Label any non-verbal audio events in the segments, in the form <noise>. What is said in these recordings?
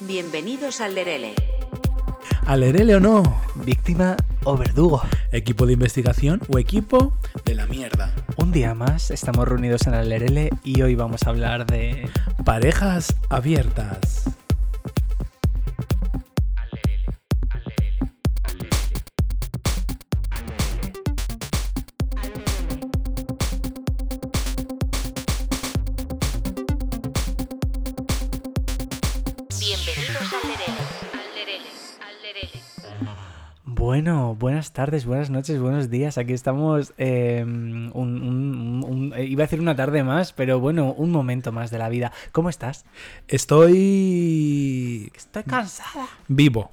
Bienvenidos al Lerele. ¿Alerele o no? Víctima o verdugo. ¿Equipo de investigación o equipo de la mierda? Un día más estamos reunidos en el LRL y hoy vamos a hablar de... Parejas abiertas. Tardes, buenas noches, buenos días. Aquí estamos. eh, un- un- un- eh, iba a decir una tarde más, pero bueno, un momento más de la vida. ¿Cómo estás? Estoy Estoy cansada. vivo,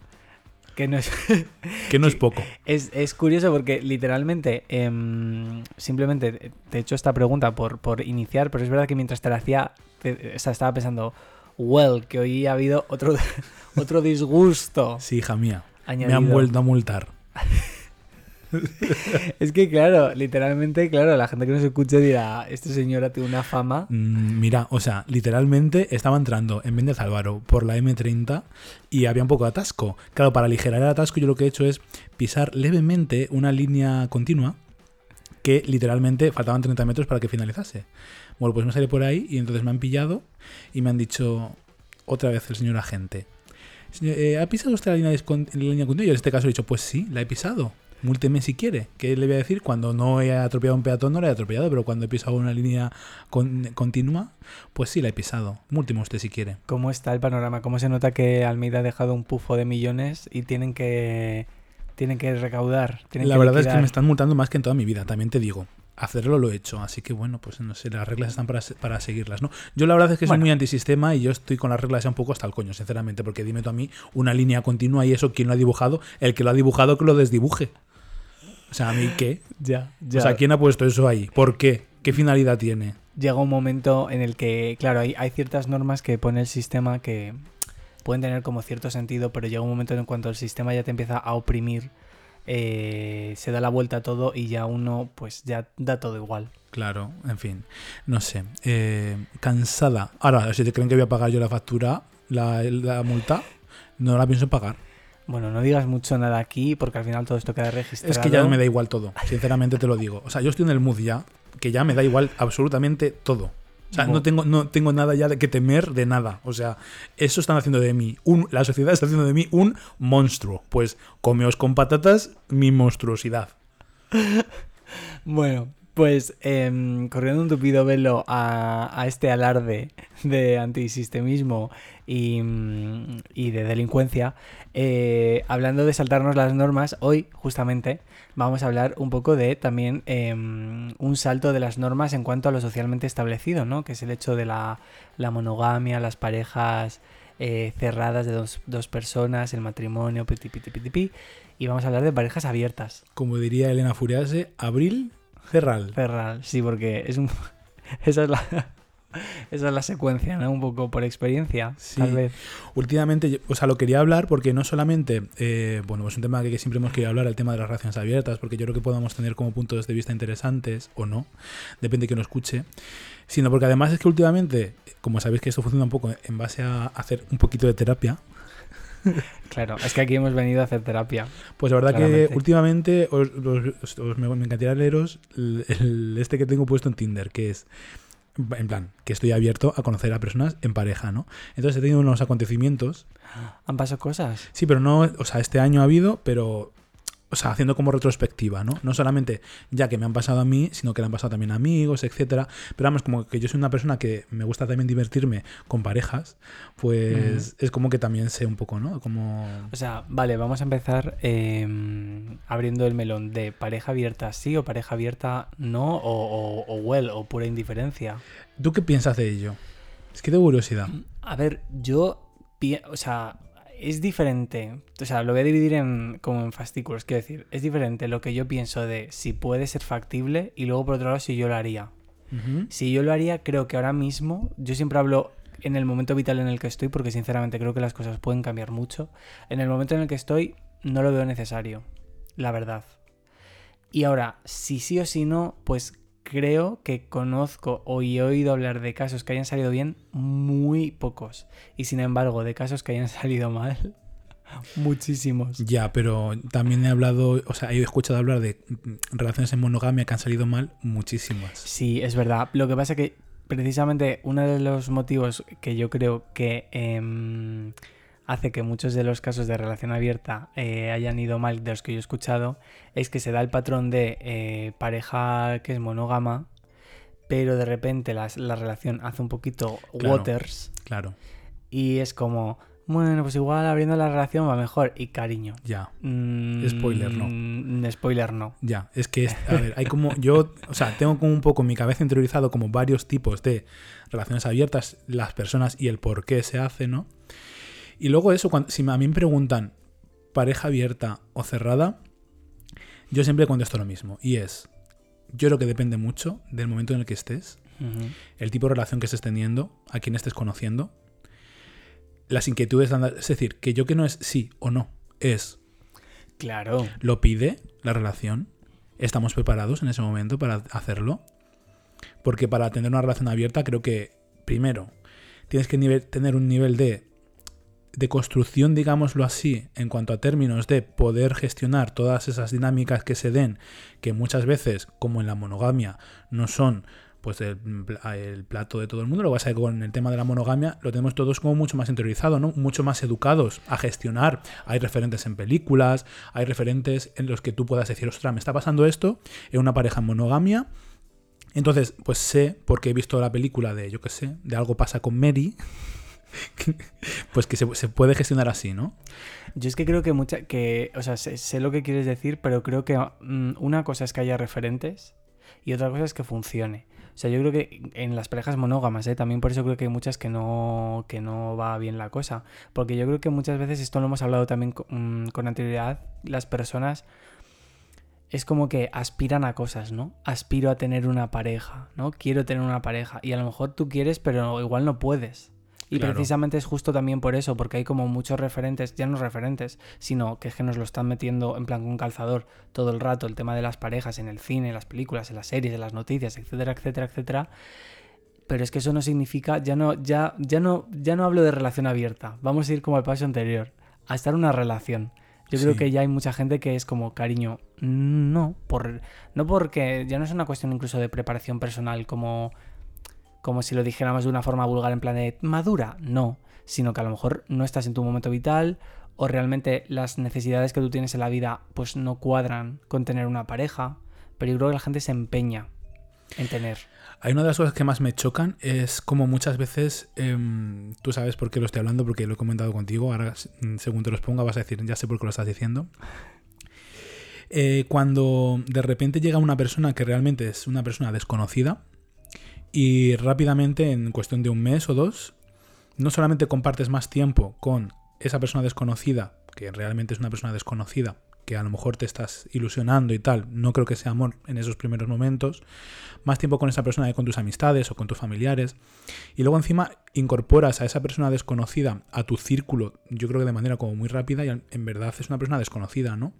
Que no es. <laughs> que no es <laughs> poco. Es, es curioso porque literalmente, em, simplemente te he hecho esta pregunta por, por iniciar, pero es verdad que mientras te la hacía, te- o sea, estaba pensando, well, que hoy ha habido otro, <laughs> otro disgusto. Sí, hija mía. Me han vuelto a multar. <laughs> Es que claro, literalmente, claro, la gente que nos escuche dirá, este señor tiene una fama. Mm, Mira, o sea, literalmente estaba entrando en Méndez Álvaro por la M30 y había un poco de atasco. Claro, para aligerar el atasco yo lo que he hecho es pisar levemente una línea continua que literalmente faltaban 30 metros para que finalizase. Bueno, pues me salí por ahí y entonces me han pillado y me han dicho otra vez el señor agente. "Señor, eh, ¿Ha pisado usted la línea, la línea continua? Y en este caso he dicho, pues sí, la he pisado. Múlteme si quiere. ¿Qué le voy a decir? Cuando no he atropellado a un peatón, no la he atropellado, pero cuando he pisado una línea con- continua, pues sí la he pisado. Múlteme usted si quiere. ¿Cómo está el panorama? ¿Cómo se nota que Almeida ha dejado un pufo de millones y tienen que tienen que recaudar? Tienen La que verdad es que me están multando más que en toda mi vida, también te digo. Hacerlo lo he hecho, así que bueno, pues no sé, las reglas están para, para seguirlas, ¿no? Yo la verdad es que soy muy antisistema y yo estoy con las reglas ya un poco hasta el coño, sinceramente, porque dime tú a mí una línea continua y eso, ¿quién lo ha dibujado? El que lo ha dibujado que lo desdibuje. O sea, ¿a mí qué? <laughs> Ya, ya. O sea, ¿quién ha puesto eso ahí? ¿Por qué? ¿Qué finalidad tiene? llega un momento en el que, claro, hay, hay ciertas normas que pone el sistema que pueden tener como cierto sentido, pero llega un momento en cuanto el sistema ya te empieza a oprimir, eh, se da la vuelta a todo y ya uno, pues ya da todo igual. Claro, en fin, no sé. Eh, cansada. Ahora, si te creen que voy a pagar yo la factura, la, la multa, no la pienso pagar. Bueno, no digas mucho nada aquí porque al final todo esto queda registrado. Es que ya me da igual todo, sinceramente te lo digo. O sea, yo estoy en el mood ya, que ya me da igual absolutamente todo. O sea, no tengo, no tengo nada ya de que temer de nada. O sea, eso están haciendo de mí, un, la sociedad está haciendo de mí un monstruo. Pues comeos con patatas mi monstruosidad. <laughs> Bueno, pues em, corriendo un tupido velo a, a este alarde de antisistemismo y, mm, y de delincuencia, eh, hablando de saltarnos las normas, hoy justamente vamos a hablar un poco de también em, un salto de las normas en cuanto a lo socialmente establecido, ¿no? Que es el hecho de la, la monogamia, las parejas eh, cerradas de dos, dos personas, el matrimonio, piti, piti, piti, pi, y vamos a hablar de parejas abiertas. Como diría Elena Furiase, abril, cerral. Ferral, sí, porque es un. <laughs> Esa es la. Esa es la secuencia, ¿no? Un poco por experiencia, Sí. tal vez. Últimamente, o sea, lo quería hablar porque no solamente, eh, bueno, es un tema que, que siempre hemos querido hablar, el tema de las relaciones abiertas, porque yo creo que podamos tener como puntos de vista interesantes o no, depende de que nos escuche, sino porque además es que últimamente, como sabéis que esto funciona un poco en base a hacer un poquito de terapia, <laughs> Claro, es que aquí hemos venido a hacer terapia. pues la verdad Claramente. que últimamente os, os- os- os- me, me encantaría leeros el, el- este que tengo puesto en Tinder, que es, en plan, que estoy abierto a conocer a personas en pareja, ¿no? Entonces he tenido unos acontecimientos Han pasado cosas. Sí, pero no, o sea, este año ha habido, pero, o sea, haciendo como retrospectiva, ¿no? No solamente ya que me han pasado a mí, sino que le han pasado también a amigos, etcétera. Pero vamos, como que yo soy una persona que me gusta también divertirme con parejas, pues es como que también sé un poco, ¿no? Como... O sea, vale, vamos a empezar eh, abriendo el melón de pareja abierta sí o pareja abierta no, o, o, o well, o pura indiferencia. ¿Tú qué piensas de ello? Es que tengo curiosidad. A ver, yo, o sea, es diferente, o sea, lo voy a dividir en, como en fascículos, quiero decir, es diferente lo que yo pienso de si puede ser factible y luego por otro lado si yo lo haría. Si yo lo haría, creo que ahora mismo, yo siempre hablo en el momento vital en el que estoy, porque sinceramente creo que las cosas pueden cambiar mucho. En el momento en el que estoy, no lo veo necesario, la verdad. Y ahora, si sí o si no, pues creo que conozco o he oído hablar de casos que hayan salido bien muy pocos. Y sin embargo, de casos que hayan <laughs> salido mal, muchísimos. Ya, pero también he hablado, o sea, he escuchado hablar de relaciones en monogamia que han salido mal muchísimas. Sí, es verdad. Lo que pasa que precisamente uno de los motivos que yo creo que em, hace que muchos de los casos de relación abierta eh, hayan ido mal de los que yo he escuchado es que se da el patrón de eh, pareja que es monógama, pero de repente las- la, relación hace un poquito Claro. waters Claro, y es como, bueno, pues igual abriendo la relación va mejor y cariño. ya. mm, Spoiler, no. Spoiler no. Ya, es que, es- a ver, hay como, yo, o sea, tengo como un poco en mi cabeza interiorizado como varios tipos de relaciones abiertas, las personas y el por qué se hace, ¿no? Y luego eso, cuando, si a mí me preguntan pareja abierta o cerrada, yo siempre contesto lo mismo, y es, yo creo que depende mucho del momento en el que estés, el tipo de relación que estés teniendo, a quién estés conociendo, las inquietudes, es decir, que yo que no es sí o no, es Claro. lo pide la relación. Estamos preparados en ese momento para hacerlo. Porque para tener una relación abierta creo que, primero, tienes que tener un nivel de, de construcción, digámoslo así, en cuanto a términos de poder gestionar todas esas dinámicas que se den, que muchas veces, como en la monogamia, no son pues el, pla- el plato de todo el mundo. Lo que pasa es que con el tema de la monogamia lo tenemos todos como mucho más interiorizado, ¿no? Mucho más educados a gestionar. Hay referentes en películas, hay referentes en los que tú puedas decir, ostras, me está pasando esto en una pareja en monogamia. Entonces, pues sé, porque he visto la película de, yo qué sé, de algo pasa con Mary, pues que se, puede gestionar así, ¿no? Yo es que creo que mucha, que, o sea, sé, lo que quieres decir, pero creo que mm, una cosa es que haya referentes y otra cosa es que funcione. O sea, yo creo que en las parejas monógamas, ¿eh? también por eso creo que hay muchas que no, que no va bien la cosa. Porque yo creo que muchas veces, esto lo hemos hablado también mm, con anterioridad, las personas es como que aspiran a cosas, ¿no? Aspiro a tener una pareja, ¿no? Quiero tener una pareja. Y a lo mejor tú quieres, pero igual no puedes. Y Claro. precisamente es justo también por eso, porque hay como muchos referentes, ya no referentes, sino que es que nos lo están metiendo en plan con calzador todo el rato, el tema de las parejas en el cine, en las películas, en las series, en las noticias, etcétera, etcétera, etcétera. Pero es que eso no significa, ya no, ya, ya no, ya no hablo de relación abierta. Vamos a ir como al paso anterior, a estar en una relación. Yo creo que ya hay mucha gente que es como, cariño, no, por, no porque ya no es una cuestión incluso de preparación personal, como, como si lo dijéramos de una forma vulgar en plan de madura, no, sino que a lo mejor no estás en tu momento vital o realmente las necesidades que tú tienes en la vida pues no cuadran con tener una pareja, pero yo creo que la gente se empeña en tener. Hay una de las cosas que más me chocan es como muchas veces, em, tú sabes por qué lo estoy hablando, porque lo he comentado contigo, ahora según te los ponga vas a decir, ya sé por qué lo estás diciendo. Eh, cuando de repente llega una persona que realmente es una persona desconocida y rápidamente, en cuestión de un mes o dos, no solamente compartes más tiempo con esa persona desconocida, que realmente es una persona desconocida, que a lo mejor te estás ilusionando y tal, no creo que sea amor en esos primeros momentos, más tiempo con esa persona que con tus amistades o con tus familiares, y luego encima incorporas a esa persona desconocida a tu círculo, yo creo que de manera como muy rápida, y en verdad es una persona desconocida, ¿no?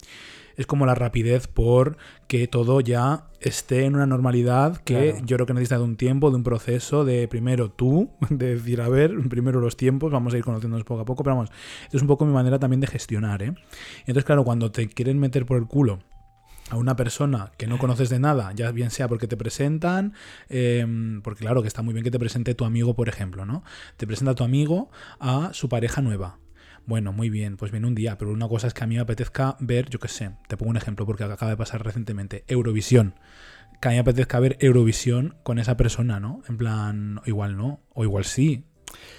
Es como la rapidez por que todo ya esté en una normalidad que Claro. yo creo que necesita de un tiempo, de un proceso, de primero tú, <laughs> de decir, a ver, primero los tiempos, vamos a ir conociéndonos poco a poco, pero vamos, esto es un poco mi manera también de gestionar, ¿eh? Entonces, claro, cuando te quieren meter por el culo a una persona que no conoces de nada, ya bien sea porque te presentan, eh, porque claro que está muy bien que te presente tu amigo, por ejemplo, ¿no? Te presenta tu amigo a su pareja nueva. Bueno, muy bien, pues viene un día, pero una cosa es que a mí me apetezca ver, yo qué sé, te pongo un ejemplo porque acaba de pasar recientemente, Eurovisión. Que a mí me apetezca ver Eurovisión con esa persona, ¿no? En plan, igual no, o igual sí.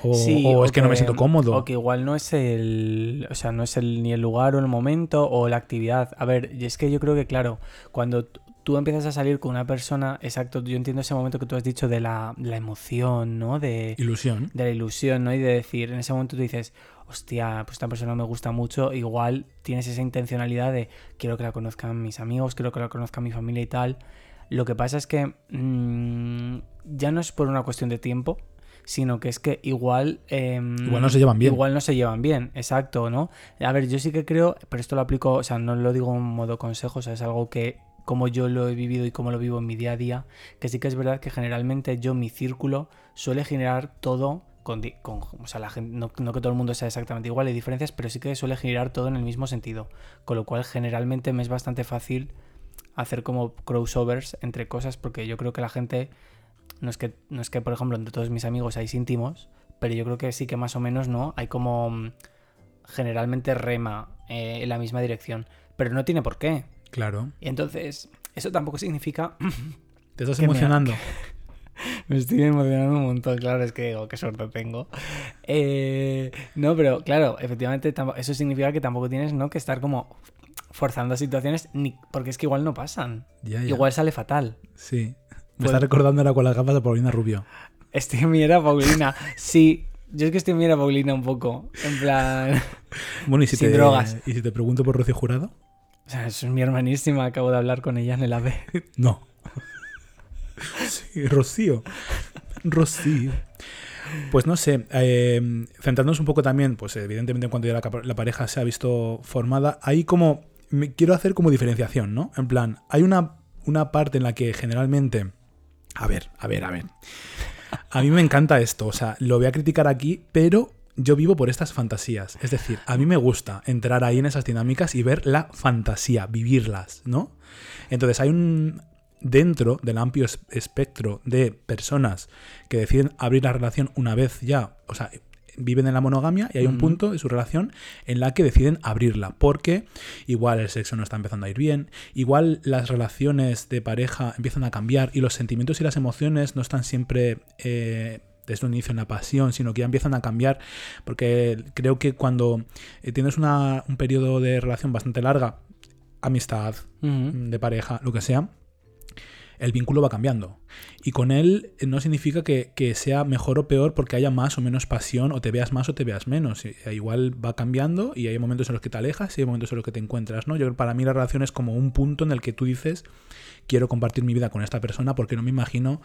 O, Sí, o es que, no me siento cómodo. O que igual no es el. O sea, no es el, ni el lugar o el momento o la actividad. A ver, y es que yo creo que, claro, cuando tú empiezas a salir con una persona, exacto, yo entiendo ese momento que tú has dicho de la, la emoción, ¿no? De, Ilusión. de la ilusión, ¿no? Y de decir, en ese momento tú dices, hostia, pues esta persona me gusta mucho, igual tienes esa intencionalidad de quiero que la conozcan mis amigos, quiero que la conozca mi familia y tal. Lo que pasa es que mm, ya no es por una cuestión de tiempo, sino que es que igual... em, Igual no se llevan bien. Igual no se llevan bien, exacto, ¿no? A ver, yo sí que creo, pero esto lo aplico, o sea, no lo digo en modo consejo, o sea, es algo que cómo yo lo he vivido y cómo lo vivo en mi día a día, que sí que es verdad que generalmente yo, mi círculo, suele generar todo con, con- o sea, la gente, no, no que todo el mundo sea exactamente igual, hay diferencias, pero sí que suele girar todo en el mismo sentido. Con lo cual, generalmente me es bastante fácil hacer como crossovers entre cosas, porque yo creo que la gente, no es que, no es que por ejemplo, entre todos mis amigos hay íntimos, pero yo creo que sí que más o menos, ¿no? Hay como mm, generalmente rema eh, en la misma dirección, pero no tiene por qué. Claro. Y entonces, eso tampoco significa <laughs> Te estás me- emocionando. <laughs> Me estoy emocionando un montón, claro, es que digo, qué suerte tengo. Eh, no, pero claro, efectivamente, eso significa que tampoco tienes ¿no? que estar como forzando situaciones, ni, porque es que igual no pasan. Ya, ya. Igual sale fatal. Sí. Me está recordando ahora con las gafas de Paulina Rubio. Estoy en mi era Paulina. Sí, yo es que estoy en mi era Paulina un poco. En plan. <laughs> Bueno, y si, Sin te, drogas. ¿y si te pregunto por Rocío Jurado? O sea, es mi hermanísima, acabo de hablar con ella en el AVE. <laughs> No. <laughs> Sí, Rocío. Rocío. Pues no sé, eh, centrándonos un poco también, pues evidentemente cuando ya la, capa- la pareja se ha visto formada, hay como, me- quiero hacer como diferenciación, ¿no? En plan, hay una, una parte en la que generalmente, a ver, a ver, a ver, a mí me encanta esto, o sea, lo voy a criticar aquí, pero yo vivo por estas fantasías, es decir, a mí me gusta entrar ahí en esas dinámicas y ver la fantasía, vivirlas, ¿no? Entonces hay un dentro del amplio es- espectro de personas que deciden abrir la relación una vez ya, o sea, viven en la monogamia y hay un punto de su relación en la que deciden abrirla, porque igual el sexo no está empezando a ir bien, igual las relaciones de pareja empiezan a cambiar y los sentimientos y las emociones no están siempre eh, desde un inicio en la pasión, sino que ya empiezan a cambiar, porque creo que cuando eh, tienes una- un periodo de relación bastante larga, amistad, de pareja, lo que sea, el vínculo va cambiando. Y con él eh, no significa que, que sea mejor o peor porque haya más o menos pasión o te veas más o te veas menos. Y- e igual va cambiando y hay momentos en los que te alejas y hay momentos en los que te encuentras, ¿no? Yo para mí la relación es como un punto en el que tú dices quiero compartir mi vida con esta persona porque no me imagino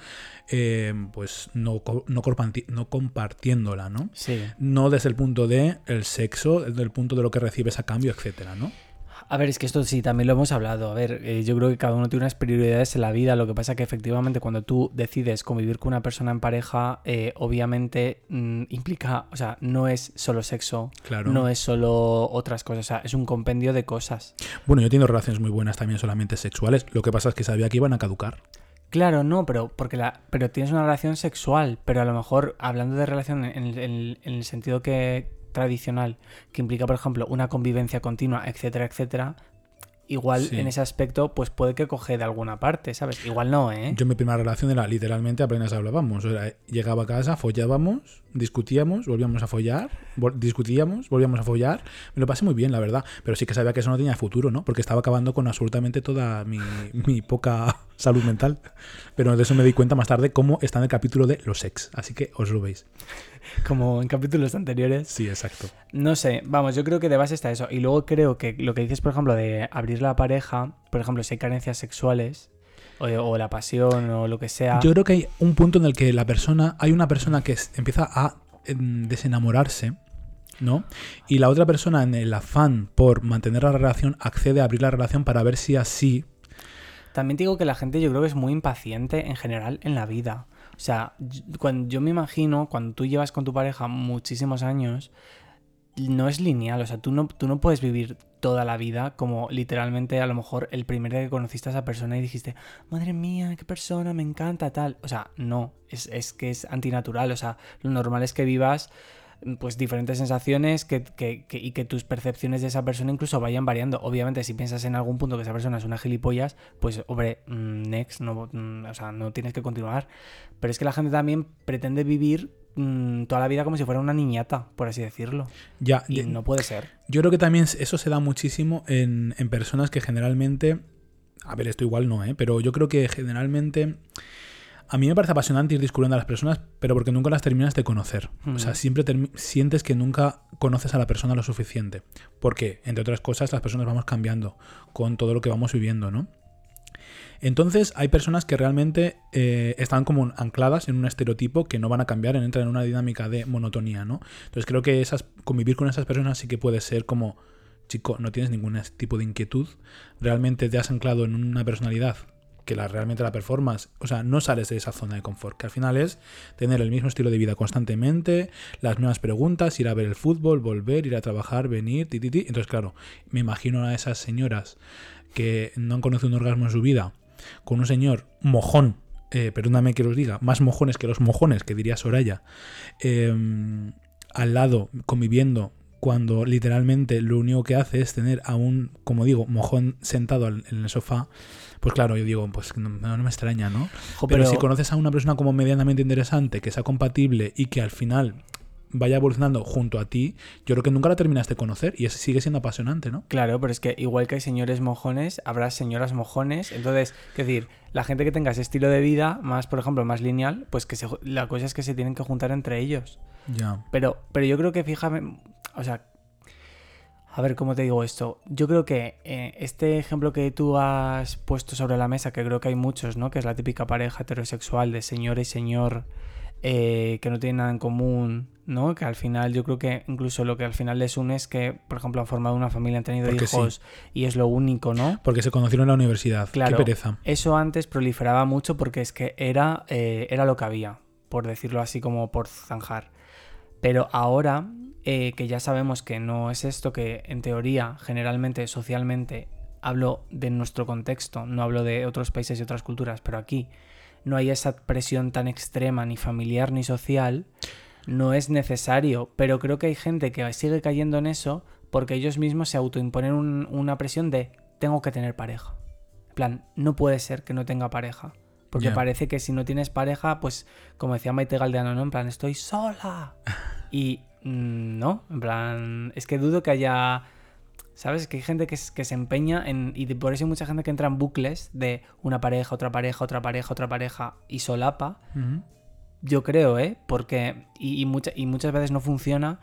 eh, pues no, no, comparti- no compartiéndola, ¿no? Sí. No desde el punto de el sexo, desde el punto de lo que recibes a cambio, etcétera, ¿no? A ver, es que esto sí, también lo hemos hablado. A ver, eh, yo creo que cada uno tiene unas prioridades en la vida. Lo que pasa que efectivamente cuando tú decides convivir con una persona en pareja, eh, obviamente mm, implica, o sea, no es solo sexo, Claro. no es solo otras cosas, o sea, es un compendio de cosas. Bueno, yo he tenido relaciones muy buenas también solamente sexuales. Lo que pasa es que sabía que iban a caducar. Claro, no, pero porque la, pero tienes una relación sexual, pero a lo mejor hablando de relación en, el- en el- en el sentido que tradicional, que implica, por ejemplo, una convivencia continua, etcétera, etcétera, igual Sí. en ese aspecto, pues puede que coge de alguna parte, ¿sabes? Igual no, ¿eh? Yo mi primera relación era literalmente apenas hablábamos. Era, llegaba a casa, follábamos, discutíamos, volvíamos a follar, vol- discutíamos, volvíamos a follar. Me lo pasé muy bien, la verdad. Pero sí que sabía que eso no tenía futuro, ¿no? Porque estaba acabando con absolutamente toda mi, mi poca salud mental. Pero de eso me di cuenta más tarde cómo está en el capítulo de los ex. Así que os lo veis. Como en capítulos anteriores. Sí, exacto. No sé, vamos, yo creo que de base está eso. Y luego creo que lo que dices, por ejemplo, de abrir la pareja, por ejemplo, si hay carencias sexuales, o, o la pasión, o lo que sea. Yo creo que hay un punto en el que la persona, hay una persona que empieza a em, desenamorarse, ¿no? Y la otra persona, en el afán por mantener la relación, accede a abrir la relación para ver si así. También digo que la gente yo creo que es muy impaciente en general en la vida. O sea, cuando, yo me imagino, cuando tú llevas con tu pareja muchísimos años, no es lineal. O sea, tú no, tú no puedes vivir toda la vida como literalmente a lo mejor el primer día que conociste a esa persona y dijiste, madre mía, qué persona, me encanta, tal. O sea, no, es, es que es antinatural. O sea, lo normal es que vivas pues diferentes sensaciones que, que- que- y que tus percepciones de esa persona incluso vayan variando. Obviamente, si piensas en algún punto que esa persona es una gilipollas, pues, hombre, mm, next, no, mm, o sea, no tienes que continuar. Pero es que la gente también pretende vivir mm, toda la vida como si fuera una niñata, por así decirlo. Ya, Y no puede ser. yo creo que también eso se da muchísimo en, en personas que generalmente. A ver, esto igual no, ¿eh? Pero yo creo que generalmente. A mí me parece apasionante ir descubriendo a las personas, pero porque nunca las terminas de conocer. O sea, Mm. siempre sientes que nunca conoces a la persona lo suficiente. Porque, entre otras cosas, las personas vamos cambiando con todo lo que vamos viviendo, ¿no? Entonces, hay personas que realmente eh, están como ancladas en un estereotipo que no van a cambiar, entran en una dinámica de monotonía, ¿no? Entonces, creo que esas, convivir con esas personas sí que puede ser como chico, no tienes ningún tipo de inquietud, realmente te has anclado en una personalidad que la, realmente la performance, o sea, no sales de esa zona de confort, que al final es tener el mismo estilo de vida constantemente, las mismas preguntas, ir a ver el fútbol, volver, ir a trabajar, venir, ti, ti, ti. Entonces, claro, me imagino a esas señoras que no han conocido un orgasmo en su vida, con un señor mojón, eh, perdóname que os diga, más mojones que los mojones, que diría Soraya, eh, al lado, conviviendo, cuando literalmente lo único que hace es tener a un, como digo, mojón sentado en el sofá, pues claro, yo digo, pues no, no me extraña, ¿no? Jo, Pero, si conoces a una persona como medianamente interesante, que sea compatible y que al final vaya evolucionando junto a ti, yo creo que nunca la terminaste de conocer y es- sigue siendo apasionante, ¿no? Claro, pero es que igual que hay señores mojones, habrá señoras mojones. Entonces, es decir, la gente que tenga ese estilo de vida, más, por ejemplo, más lineal, pues que se, la cosa es que se tienen que juntar entre ellos. Ya. Pero, pero yo creo que fíjame, o sea, a ver cómo te digo esto. Yo creo que eh, este ejemplo que tú has puesto sobre la mesa, que creo que hay muchos, ¿no? Que es la típica pareja heterosexual de señor y señor eh, que no tienen nada en común, ¿no? Que al final yo creo que incluso lo que al final les une es que, por ejemplo, han formado una familia, han tenido Porque sí. hijos y es lo único, ¿no? Porque se conocieron en la universidad. Claro. Qué pereza. Eso antes proliferaba mucho porque es que era, eh, era lo que había, por decirlo así como por zanjar. Pero ahora eh, que ya sabemos que no es esto, que en teoría, generalmente, socialmente, hablo de nuestro contexto, no hablo de otros países y otras culturas, pero aquí no hay esa presión tan extrema, ni familiar ni social, no es necesario. Pero creo que hay gente que sigue cayendo en eso porque ellos mismos se autoimponen un- una presión de tengo que tener pareja. En plan, no puede ser que no tenga pareja. Porque parece que si no tienes pareja, pues como decía Maite Galdeano, ¿no? En plan, estoy sola. <laughs> Y no, en plan, es que dudo que haya... ¿Sabes? Que hay gente que, se empeña en... Y por eso hay mucha gente que entra en bucles de una pareja, otra pareja, otra pareja, otra pareja y solapa. Yo creo, ¿eh? Porque... Y, y mucha- y muchas veces no funciona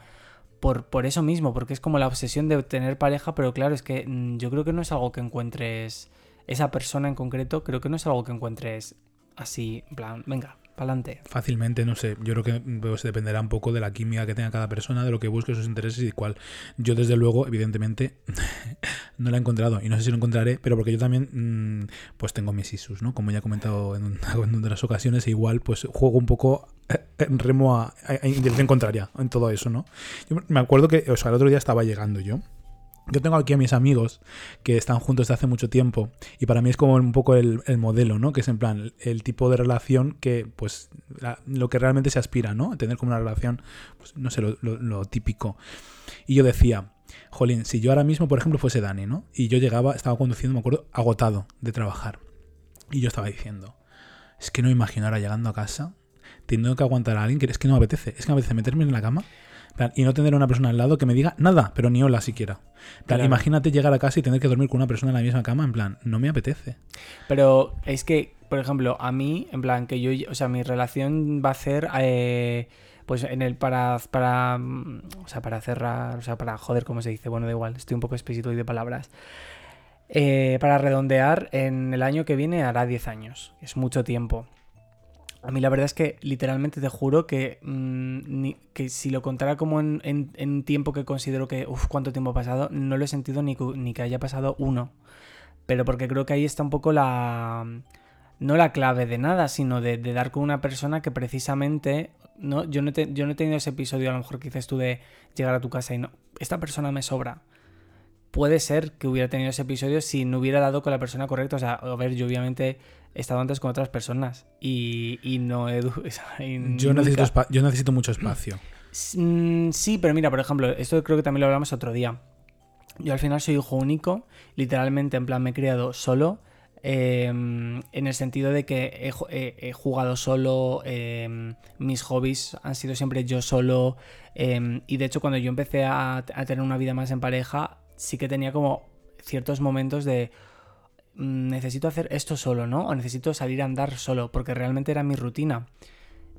por, por eso mismo, porque es como la obsesión de tener pareja, pero claro, es que mm, yo creo que no es algo que encuentres... Esa persona en concreto, creo que no es algo que encuentres así, en plan, venga, pa'lante. Fácilmente, no sé. Yo creo que pues, dependerá un poco de la química que tenga cada persona, de lo que busque, sus intereses y cuál. Yo, desde luego, evidentemente, <laughs> no la he encontrado. Y no sé si lo encontraré, pero porque yo también, mm, pues tengo mis issues, ¿no? Como ya he comentado en, <laughs> en las ocasiones, e igual, pues juego un poco eh, en remo a, a, a dirección contraria en todo eso, ¿no? Yo me acuerdo que, o sea, el otro día estaba llegando yo. Yo tengo aquí a mis amigos que están juntos desde hace mucho tiempo y para mí es como un poco el, el modelo, ¿no? Que es en plan el tipo de relación que, pues, lo que realmente se aspira, ¿no? Tener como una relación, pues, no sé, lo, típico. Y yo decía, jolín, si yo ahora mismo, por ejemplo, fuese Dani, ¿no? Y yo llegaba, estaba conduciendo, me acuerdo, agotado de trabajar. Y yo estaba diciendo, es que no me imagino ahora llegando a casa, teniendo que aguantar a alguien que es que no me apetece, es que me apetece meterme en la cama plan, y no tener a una persona al lado que me diga nada, pero ni hola siquiera. En plan, Claro. Imagínate llegar a casa y tener que dormir con una persona en la misma cama, en plan, no me apetece. Pero es que, por ejemplo, a mí, en plan, que yo, o sea, mi relación va a ser, eh, pues en el, para, para, mm, o sea, para cerrar, o sea, para joder, ¿cómo se dice? Bueno, da igual, estoy un poco explícito hoy de palabras. Eh, para redondear, en el año que viene hará 10 años, es mucho tiempo. A mí la verdad es que literalmente te juro que, mm, que si lo contara como en, en- en tiempo que considero que, uff, cuánto tiempo ha pasado, no lo he sentido ni, ni que haya pasado uno. Pero porque creo que ahí está un poco la... No la clave de nada, sino de, de dar con una persona que precisamente... ¿no? Yo, no te- yo no he tenido ese episodio a lo mejor que dices tú de llegar a tu casa y no... Esta persona me sobra. Puede ser que hubiera tenido ese episodio si no hubiera dado con la persona correcta. O sea, a ver, yo obviamente he estado antes con otras personas y, y no he... <laughs> y Yo necesito, yo necesito mucho espacio. Mm, Sí, pero mira, por ejemplo, esto creo que también lo hablamos otro día. Yo al final soy hijo único, literalmente en plan me he criado solo, eh, en el sentido de que he, ju- he- he jugado solo, eh, mis hobbies han sido siempre yo solo, eh, y de hecho cuando yo empecé a, a tener una vida más en pareja, sí que tenía como ciertos momentos de necesito hacer esto solo, ¿no? O necesito salir a andar solo, porque realmente era mi rutina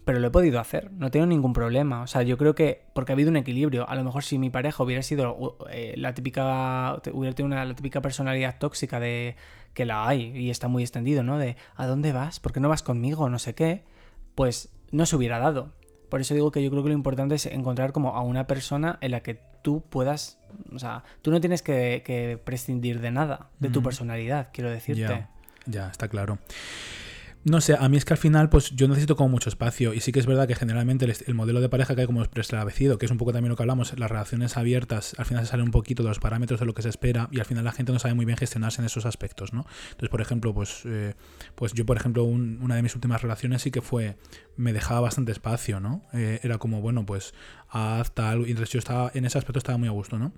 pero lo he podido hacer, no tengo ningún problema. O sea, yo creo que porque ha habido un equilibrio. A lo mejor si mi pareja hubiera sido eh, la típica, hubiera tenido una, la típica personalidad tóxica de que la hay y está muy extendido, ¿no? De ¿a dónde vas? ¿Por qué no vas conmigo? No sé qué. Pues no se hubiera dado. Por eso digo que yo creo que lo importante es encontrar como a una persona en la que tú puedas, o sea, tú no tienes que, que prescindir de nada, de tu Mm. personalidad, quiero decirte. Ya, ya, está claro. No sé, a mí es que al final, pues yo necesito como mucho espacio. Y sí que es verdad que generalmente el, el modelo de pareja que hay como preestablecido, que es un poco también lo que hablamos, las relaciones abiertas, al final se sale un poquito de los parámetros de lo que se espera y al final la gente no sabe muy bien gestionarse en esos aspectos, ¿no? Entonces, por ejemplo, pues, eh, pues yo, por ejemplo, un- una de mis últimas relaciones sí que fue, me dejaba bastante espacio, ¿no? Eh, era como, bueno, pues haz tal, y entonces yo estaba, en ese aspecto estaba muy a gusto, ¿no?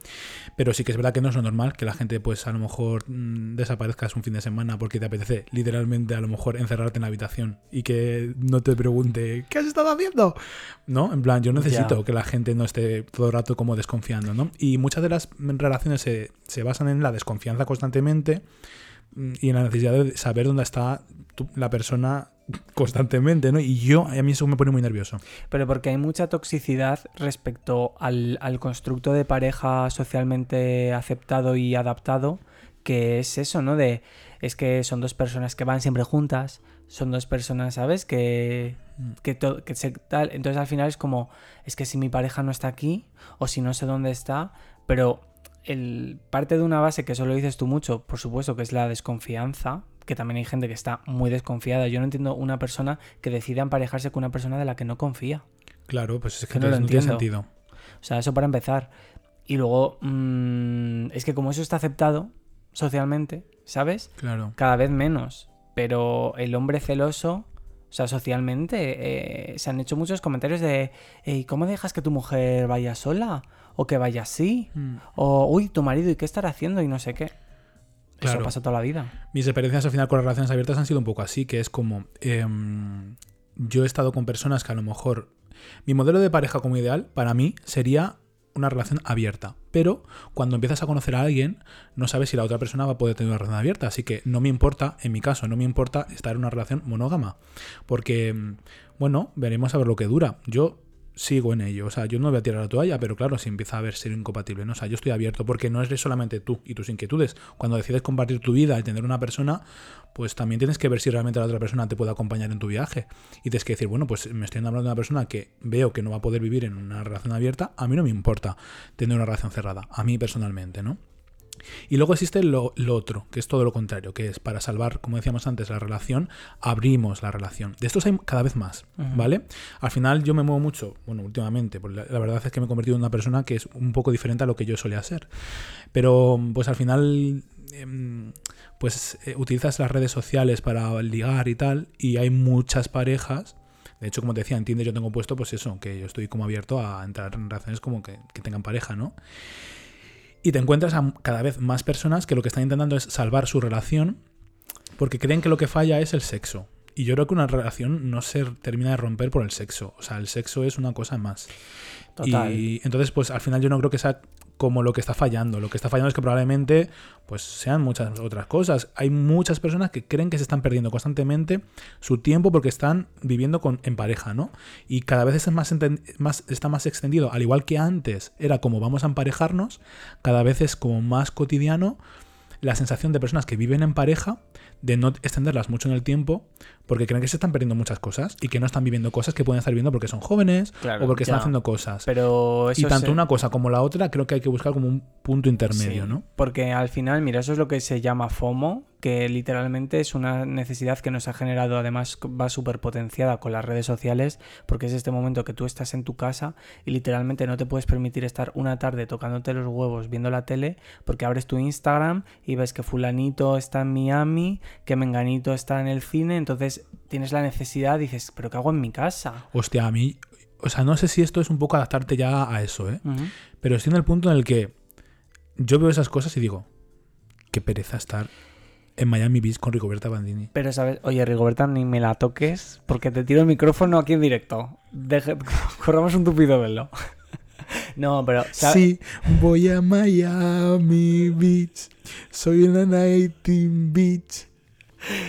Pero sí que es verdad que no es lo normal que la gente, pues a lo mejor mm, desaparezcas un fin de semana porque te apetece literalmente a lo mejor encerrarte en la habitación y que no te pregunte, ¿qué has estado haciendo? ¿No? En plan, yo necesito que la gente no esté todo el rato como desconfiando, ¿no? Y muchas de las relaciones se, se basan en la desconfianza constantemente mm, y en la necesidad de saber dónde está tu- la persona constantemente, ¿no? Y yo, a mí eso me pone muy nervioso. Pero porque hay mucha toxicidad respecto al, al constructo de pareja socialmente aceptado y adaptado, que es eso, ¿no? De es que son dos personas que van siempre juntas, son dos personas, ¿sabes? Que, Mm. que, to- que se tal. Entonces al final es como, es que si mi pareja no está aquí, o si no sé dónde está, pero el, parte de una base que eso lo dices tú mucho, por supuesto, que es la desconfianza, que también hay gente que está muy desconfiada. Yo no entiendo una persona que decida emparejarse con una persona de la que no confía. Claro, pues es que, Que no lo no tiene sentido. O sea, eso para empezar. Y luego, mm, es que como eso está aceptado socialmente, ¿sabes? Claro. Cada vez menos. Pero el hombre celoso, o sea, socialmente, eh, se han hecho muchos comentarios de, "Ey, ¿cómo dejas que tu mujer vaya sola? O que vaya así. Mm. O, uy, tu marido, ¿y qué estará haciendo? Y no sé qué. Claro. Eso pasa toda la vida. Mis experiencias al final con las relaciones abiertas han sido un poco así, que es como em, yo he estado con personas que a lo mejor mi modelo de pareja como ideal para mí sería una relación abierta, pero cuando empiezas a conocer a alguien no sabes si la otra persona va a poder tener una relación abierta, así que no me importa, en mi caso, no me importa estar en una relación monógama, porque em, bueno, veremos a ver lo que dura. Yo sigo en ello. O sea, yo no voy a tirar la toalla, pero claro, si empieza a haber ser incompatible, ¿no? O sea, yo estoy abierto porque no eres solamente tú y tus inquietudes. Cuando decides compartir tu vida y tener una persona, pues también tienes que ver si realmente la otra persona te puede acompañar en tu viaje. Y tienes que decir, bueno, pues me estoy hablando de una persona que veo que no va a poder vivir en una relación abierta, a mí no me importa tener una relación cerrada, a mí personalmente, ¿no? Y luego existe lo, lo otro, que es todo lo contrario, que es para salvar, como decíamos antes, la relación, abrimos la relación. De estos hay cada vez más. ¿vale? Al final yo me muevo mucho, bueno, últimamente, porque la, la verdad es que me he convertido en una persona que es un poco diferente a lo que yo solía ser. Pero pues al final em, pues eh, utilizas las redes sociales para ligar y tal, y hay muchas parejas. De hecho, como te decía, en Tinder yo tengo puesto, pues eso, que yo estoy como abierto a entrar en relaciones como que, que tengan pareja, ¿no? Y te encuentras a cada vez más personas que lo que están intentando es salvar su relación porque creen que lo que falla es el sexo. Y yo creo que una relación no se termina de romper por el sexo. O sea, el sexo es una cosa más. Total. Y entonces, pues al final yo no creo que sea como lo que está fallando. Lo que está fallando es que probablemente pues sean muchas otras cosas. Hay muchas personas que creen que se están perdiendo constantemente su tiempo porque están viviendo con, en pareja, ¿no? Y cada vez es más, está más extendido. Al igual que antes era como vamos a emparejarnos, cada vez es como más cotidiano la sensación de personas que viven en pareja de no extenderlas mucho en el tiempo porque creen que se están perdiendo muchas cosas y que no están viviendo cosas que pueden estar viviendo porque son jóvenes Claro, o porque están ya. haciendo cosas. Pero eso y tanto se- una cosa como la otra creo que hay que buscar como un punto intermedio, Sí, ¿no? Porque al final, mira, eso es lo que se llama FOMO, que literalmente es una necesidad que nos ha generado, además va súper potenciada con las redes sociales, porque es este momento que tú estás en tu casa y literalmente no te puedes permitir estar una tarde tocándote los huevos viendo la tele, porque abres tu Instagram y ves que fulanito está en Miami, que menganito está en el cine, entonces tienes la necesidad, dices, pero ¿qué hago en mi casa? Hostia, a mí, o sea, no sé si esto es un poco adaptarte ya a eso, ¿eh? Pero estoy en el punto en el que yo veo esas cosas y digo, qué pereza estar en Miami Beach con Rigoberta Bandini. Pero, ¿sabes? Oye, Rigoberta, ni me la toques porque te tiro el micrófono aquí en directo. Deje- <laughs> Corramos un tupido velo. <laughs> no, pero... ¿sabes? Sí, voy a Miami Beach. Soy una Nighting Beach.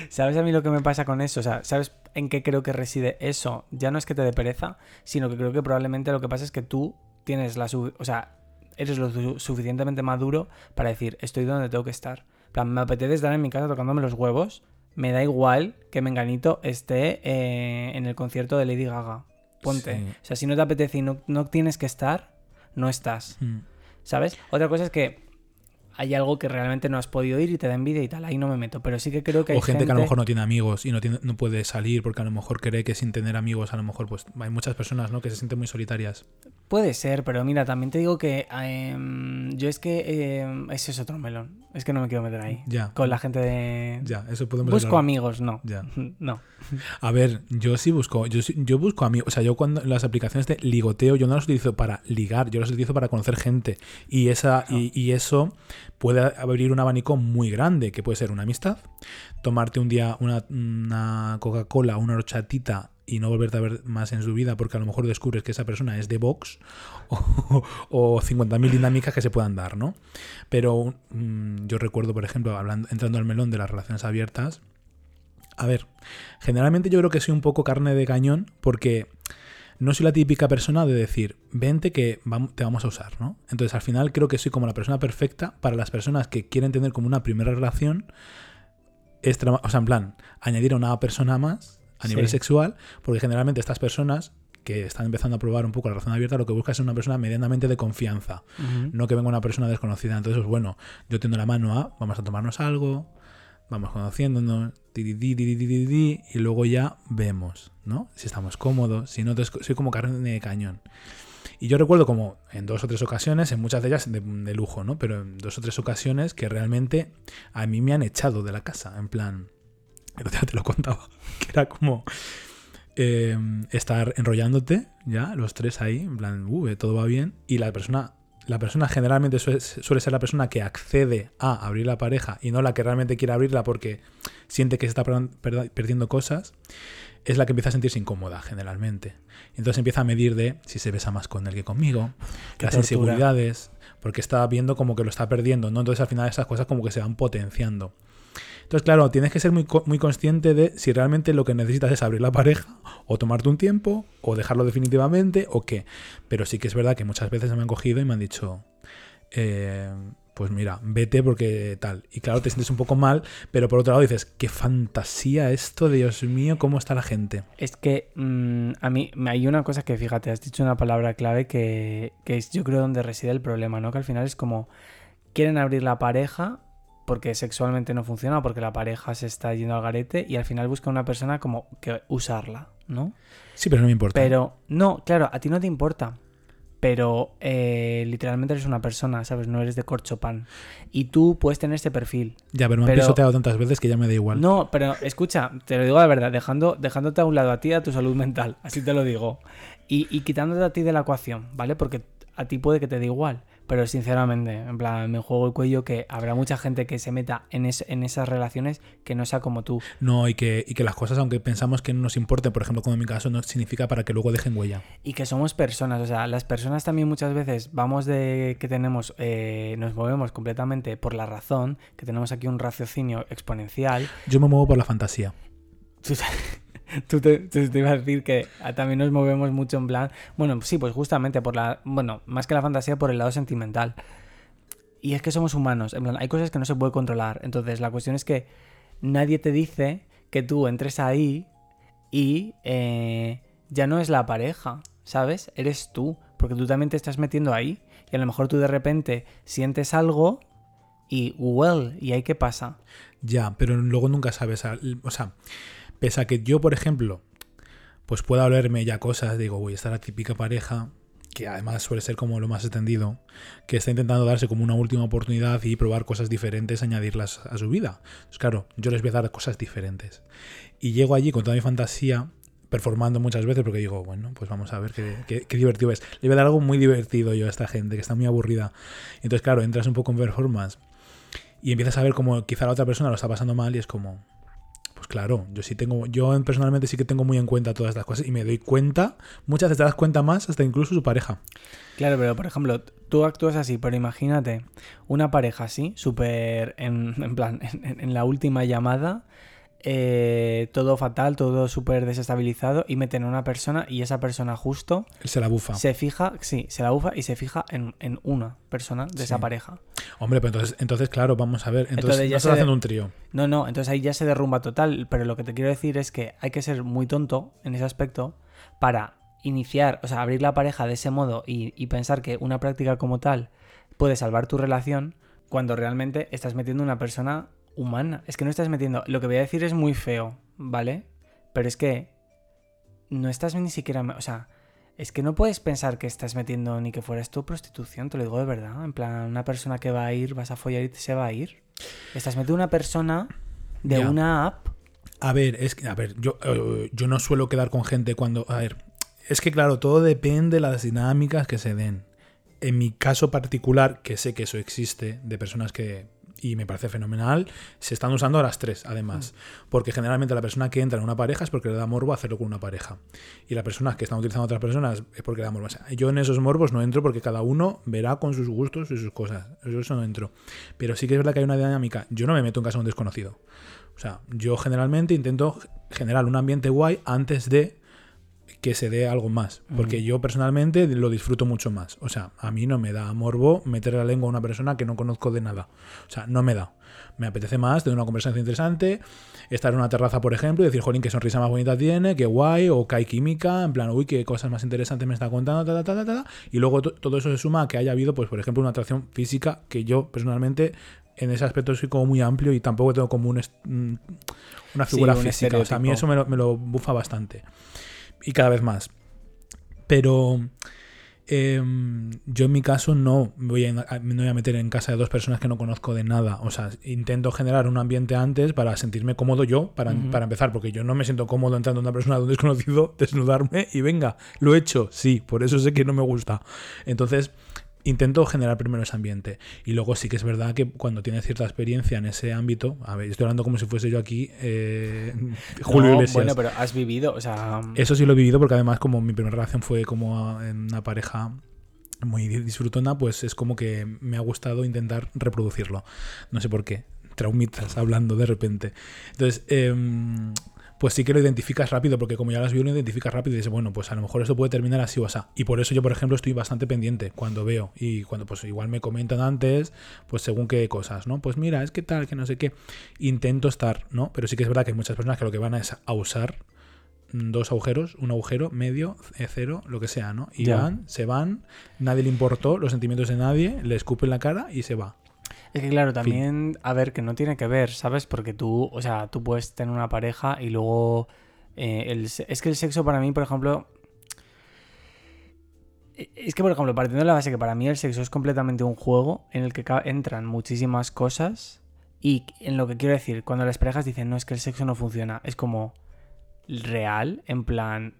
¿Sabes a mí lo que me pasa con eso? O sea, ¿sabes en qué creo que reside eso? Ya no es que te dé pereza, sino que creo que probablemente lo que pasa es que tú tienes la... O sea, eres lo su- suficientemente maduro para decir, estoy donde tengo que estar. Plan, me apetece estar en mi casa tocándome los huevos. Me da igual que Menganito esté eh, en el concierto de Lady Gaga. Ponte. Sí. O sea, si no te apetece y no, no tienes que estar, no estás. Mm. ¿sabes? Otra cosa es que hay algo que realmente no has podido ir y te da envidia y tal, ahí no me meto, pero sí que creo que hay o gente, que a lo mejor no tiene amigos y no, tiene, no puede salir porque a lo mejor cree que sin tener amigos, a lo mejor pues hay muchas personas ¿no? que se sienten muy solitarias. Puede ser, pero mira, también te digo que em, yo es que em, ese es otro melón. Es que no me quiero meter ahí. Ya. Con la gente de... Ya, eso podemos Busco hablar. amigos, no. Ya. <laughs> No. A ver, yo sí busco, yo, sí- yo busco amigos, o sea, yo cuando las aplicaciones de ligoteo, yo no las utilizo para ligar, yo las utilizo para conocer gente y esa y, y eso puede abrir un abanico muy grande, que puede ser una amistad, tomarte un día una, una Coca-Cola, una horchatita y no volverte a ver más en su vida porque a lo mejor descubres que esa persona es de Vox <laughs> o, o 50.000 dinámicas que se puedan dar, ¿no? Pero mm, yo recuerdo, por ejemplo, entrando al melón de las relaciones abiertas, a ver, generalmente yo creo que soy un poco carne de cañón porque no soy la típica persona de decir, vente que te vamos a usar, ¿no? Entonces al final creo que soy como la persona perfecta para las personas que quieren tener como una primera relación, extra, o sea, en plan, añadir a una persona más a nivel Sí. sexual, porque generalmente estas personas que están empezando a probar un poco la relación abierta, lo que buscan es una persona medianamente de confianza, no que venga una persona desconocida. Entonces, pues, bueno, yo tiendo la mano a, vamos a tomarnos algo, vamos conociéndonos, y luego ya vemos, ¿no? Si estamos cómodos, si no, soy como carne de cañón. Y yo recuerdo como en dos o tres ocasiones, en muchas de ellas de, de lujo, ¿no? Pero en dos o tres ocasiones que realmente a mí me han echado de la casa, en plan, el otro día te lo contaba, <laughs> que era como eh, estar enrollándote, ya, los tres ahí, en plan, uh, todo va bien, y la persona, la persona generalmente suele, suele ser la persona que accede a abrir la pareja y no la que realmente quiere abrirla porque siente que se está per- per- perdiendo cosas, es la que empieza a sentirse incómoda generalmente. Entonces empieza a medir de si se besa más con él que conmigo, Qué las tortura. inseguridades, porque está viendo como que lo está perdiendo, ¿no? Entonces al final esas cosas como que se van potenciando. Entonces, claro, tienes que ser muy, muy consciente de si realmente lo que necesitas es abrir la pareja, o tomarte un tiempo, o dejarlo definitivamente, o qué. Pero sí que es verdad que muchas veces me han cogido y me han dicho, eh, pues mira, vete porque tal. Y claro, te sientes un poco mal, pero por otro lado dices, qué fantasía esto, Dios mío, cómo está la gente. Es que mm, a mí hay una cosa que, fíjate, has dicho una palabra clave que, que es yo creo donde reside el problema, ¿no? Que al final es como quieren abrir la pareja porque sexualmente no funciona, porque la pareja se está yendo al garete y al final busca una persona como que usarla, ¿no? Sí, pero no me importa. Pero, no, claro, a ti no te importa. Pero eh, literalmente eres una persona, ¿sabes? No eres de corcho pan. Y tú puedes tener este perfil. ya, pero me han pero- pisoteado tantas veces que ya me da igual. No, pero escucha, te lo digo la verdad, dejando, dejándote a un lado a ti a tu salud mental, así te lo digo. Y, y quitándote a ti de la ecuación, ¿vale? Porque a ti puede que te dé igual. Pero sinceramente, en plan, me juego el cuello que habrá mucha gente que se meta en, es- en esas relaciones que no sea como tú. No, y que, y que las cosas, aunque pensamos que no nos importen, por ejemplo, como en mi caso, no significa para que luego dejen huella. Y que somos personas, o sea, las personas también muchas veces vamos de que tenemos, eh, nos movemos completamente por la razón, que tenemos aquí un raciocinio exponencial. Yo me muevo por la fantasía. <laughs> <laughs> Tú, te, te iba a decir que también nos movemos mucho en plan, bueno, sí, pues justamente por la, bueno, más que la fantasía, por el lado sentimental. Y es que somos humanos, en plan, hay cosas que no se puede controlar. Entonces, la cuestión es que nadie te dice que tú entres ahí y eh, ya no es la pareja, ¿sabes? Eres tú, porque tú también te estás metiendo ahí y a lo mejor tú de repente sientes algo y, well, ¿y ahí qué pasa? Ya, pero luego nunca sabes. O sea, pese a que yo, por ejemplo, pues pueda olerme ya cosas, digo, uy, esta es la típica pareja, que además suele ser como lo más extendido, que está intentando darse como una última oportunidad y probar cosas diferentes, añadirlas a su vida. Pues claro, yo les voy a dar cosas diferentes. Y llego allí con toda mi fantasía, performando muchas veces, porque digo, bueno, pues vamos a ver qué, divertido es. Le voy a dar algo muy divertido yo a esta gente, que está muy aburrida. Entonces, claro, entras un poco en performance y empiezas a ver como quizá la otra persona lo está pasando mal y es como, claro, yo sí tengo, yo personalmente sí que tengo muy en cuenta todas estas cosas y me doy cuenta, muchas veces te das cuenta más hasta incluso su pareja. Claro, pero por ejemplo, tú actúas así, pero imagínate una pareja así, súper en, en plan, <laughs> en, en la última llamada, eh, todo fatal, todo súper desestabilizado, y meten a una persona y esa persona justo se la bufa. se fija, sí, se la bufa y se fija en, en una persona de esa pareja. Hombre, pero entonces, entonces claro, vamos a ver, entonces, Entonces ya no estás haciendo un trío. No, no, entonces ahí ya se derrumba total, pero lo que te quiero decir es que hay que ser muy tonto en ese aspecto para iniciar, o sea, abrir la pareja de ese modo y, y pensar que una práctica como tal puede salvar tu relación cuando realmente estás metiendo una persona humana. Es que no estás metiendo. Lo que voy a decir es muy feo, ¿vale? Pero es que no estás ni siquiera. O sea, es que no puedes pensar que estás metiendo ni que fueras tu prostitución, te lo digo de verdad. En plan, una persona que va a ir, vas a follar y se va a ir. Estás metiendo una persona de una app. A ver, es que, a ver, yo, eh, yo no suelo quedar con gente cuando. A ver, es que claro, todo depende de las dinámicas que se den. En mi caso particular, que sé que eso existe, de personas que. Y me parece fenomenal, se están usando a las tres, además. Porque generalmente la persona que entra en una pareja es porque le da morbo hacerlo con una pareja. Y las personas que están utilizando a otras personas es porque le da morbo. O sea, yo en esos morbos no entro porque cada uno verá con sus gustos y sus cosas. Yo eso no entro. Pero sí que es verdad que hay una dinámica. Yo no me meto en casa de un desconocido. O sea, yo generalmente intento generar un ambiente guay antes de que se dé algo más. Porque yo personalmente lo disfruto mucho más. O sea, a mí no me da morbo meter la lengua a una persona que no conozco de nada. O sea, no me da. Me apetece más tener una conversación interesante, estar en una terraza, por ejemplo, y decir, jolín, qué sonrisa más bonita tiene, qué guay, o que hay química, en plan, uy, qué cosas más interesantes me está contando, ta, ta, ta, ta, ta, ta. Y luego to- todo eso se suma a que haya habido, pues, por ejemplo, una atracción física que yo personalmente en ese aspecto soy como muy amplio y tampoco tengo como un mm, una Sí, figura un física. O sea, a mí eso me lo, me lo bufa bastante. Y cada vez más. Pero em, yo en mi caso no me, voy a, me voy a meter en casa de dos personas que no conozco de nada. O sea, intento generar un ambiente antes para sentirme cómodo yo, para, para empezar, porque yo no me siento cómodo entrando a una persona de un desconocido, desnudarme y venga, lo he hecho, sí, por eso sé que no me gusta. Entonces, intento generar primero ese ambiente. Y luego sí que es verdad que cuando tienes cierta experiencia en ese ámbito, a ver, estoy hablando como si fuese yo aquí, eh, <laughs> Julio No, Iglesias. Bueno, pero has vivido, o sea. Eso sí lo he vivido porque además como mi primera relación fue como en una pareja muy disfrutona, pues es como que me ha gustado intentar reproducirlo. No sé por qué. Traumitas <laughs> hablando de repente. Entonces, em, pues sí que lo identificas rápido, porque como ya lo has visto, lo identificas rápido y dices, bueno, pues a lo mejor esto puede terminar así o así. Y por eso yo, por ejemplo, estoy bastante pendiente cuando veo y cuando pues igual me comentan antes, pues según qué cosas, ¿no? Pues mira, es que tal, que no sé qué. Intento estar, ¿no? Pero sí que es verdad que hay muchas personas que lo que van es a usar dos agujeros, un agujero, medio, eh, cero, lo que sea, ¿no? Y Ya. van, se van, nadie le importó los sentimientos de nadie, le escupen la cara y se va. Es que claro, también, a ver, que no tiene que ver, ¿sabes? Porque tú, o sea, tú puedes tener una pareja y luego... eh, el es que el sexo para mí, por ejemplo... eh, Es que, por ejemplo, partiendo de la base que para mí el sexo es completamente un juego en el que entran muchísimas cosas y en lo que quiero decir, cuando las parejas dicen, no, es que el sexo no funciona, es como real, en plan,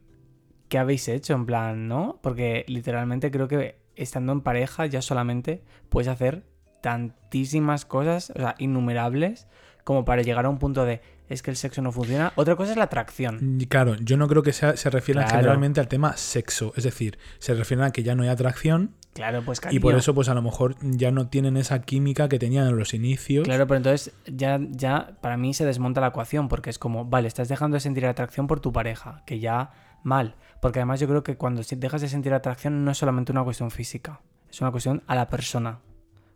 ¿qué habéis hecho? En plan, ¿no? Porque literalmente creo que estando en pareja ya solamente puedes hacer tantísimas cosas, o sea, innumerables, como para llegar a un punto de es que el sexo no funciona. Otra cosa es la atracción. Y claro, yo no creo que sea- se refieran Claro. generalmente al tema sexo, es decir, se refieren a que ya no hay atracción Claro, pues y por eso pues a lo mejor ya no tienen esa química que tenían en los inicios. Claro, pero entonces ya, ya para mí se desmonta la ecuación porque es como, vale, estás dejando de sentir atracción por tu pareja, que ya mal. Porque además yo creo que cuando dejas de sentir atracción no es solamente una cuestión física, es una cuestión a la persona,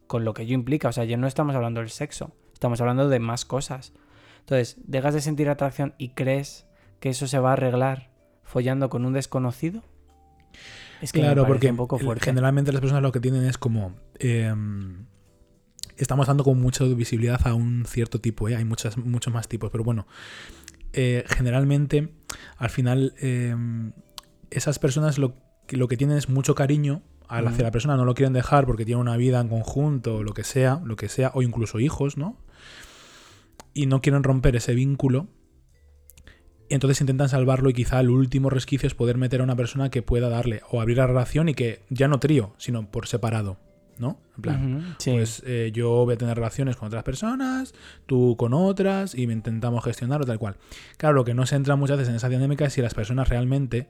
con lo que ello implica. O sea, ya no estamos hablando del sexo, estamos hablando de más cosas. Entonces, dejas de sentir atracción y crees que eso se va a arreglar follando con un desconocido. Es que me Claro, parece porque un poco fuerte. generalmente las personas lo que tienen es como... eh, estamos dando con mucha visibilidad a un cierto tipo, ¿eh? hay muchas, muchos más tipos, pero bueno, eh, generalmente al final eh, esas personas lo que tienen es mucho cariño al- hacia Ujú. la persona, no lo quieren dejar porque tienen una vida en conjunto, o lo que sea, lo que sea, o incluso hijos, ¿no? Y no quieren romper ese vínculo. Entonces intentan salvarlo y quizá el último resquicio es poder meter a una persona que pueda darle o abrir la relación y que ya no trío, sino por separado, ¿no? En plan, sí. pues eh, yo voy a tener relaciones con otras personas, tú con otras y intentamos gestionarlo tal cual. Claro, lo que no se entra muchas veces en esa dinámica es si las personas realmente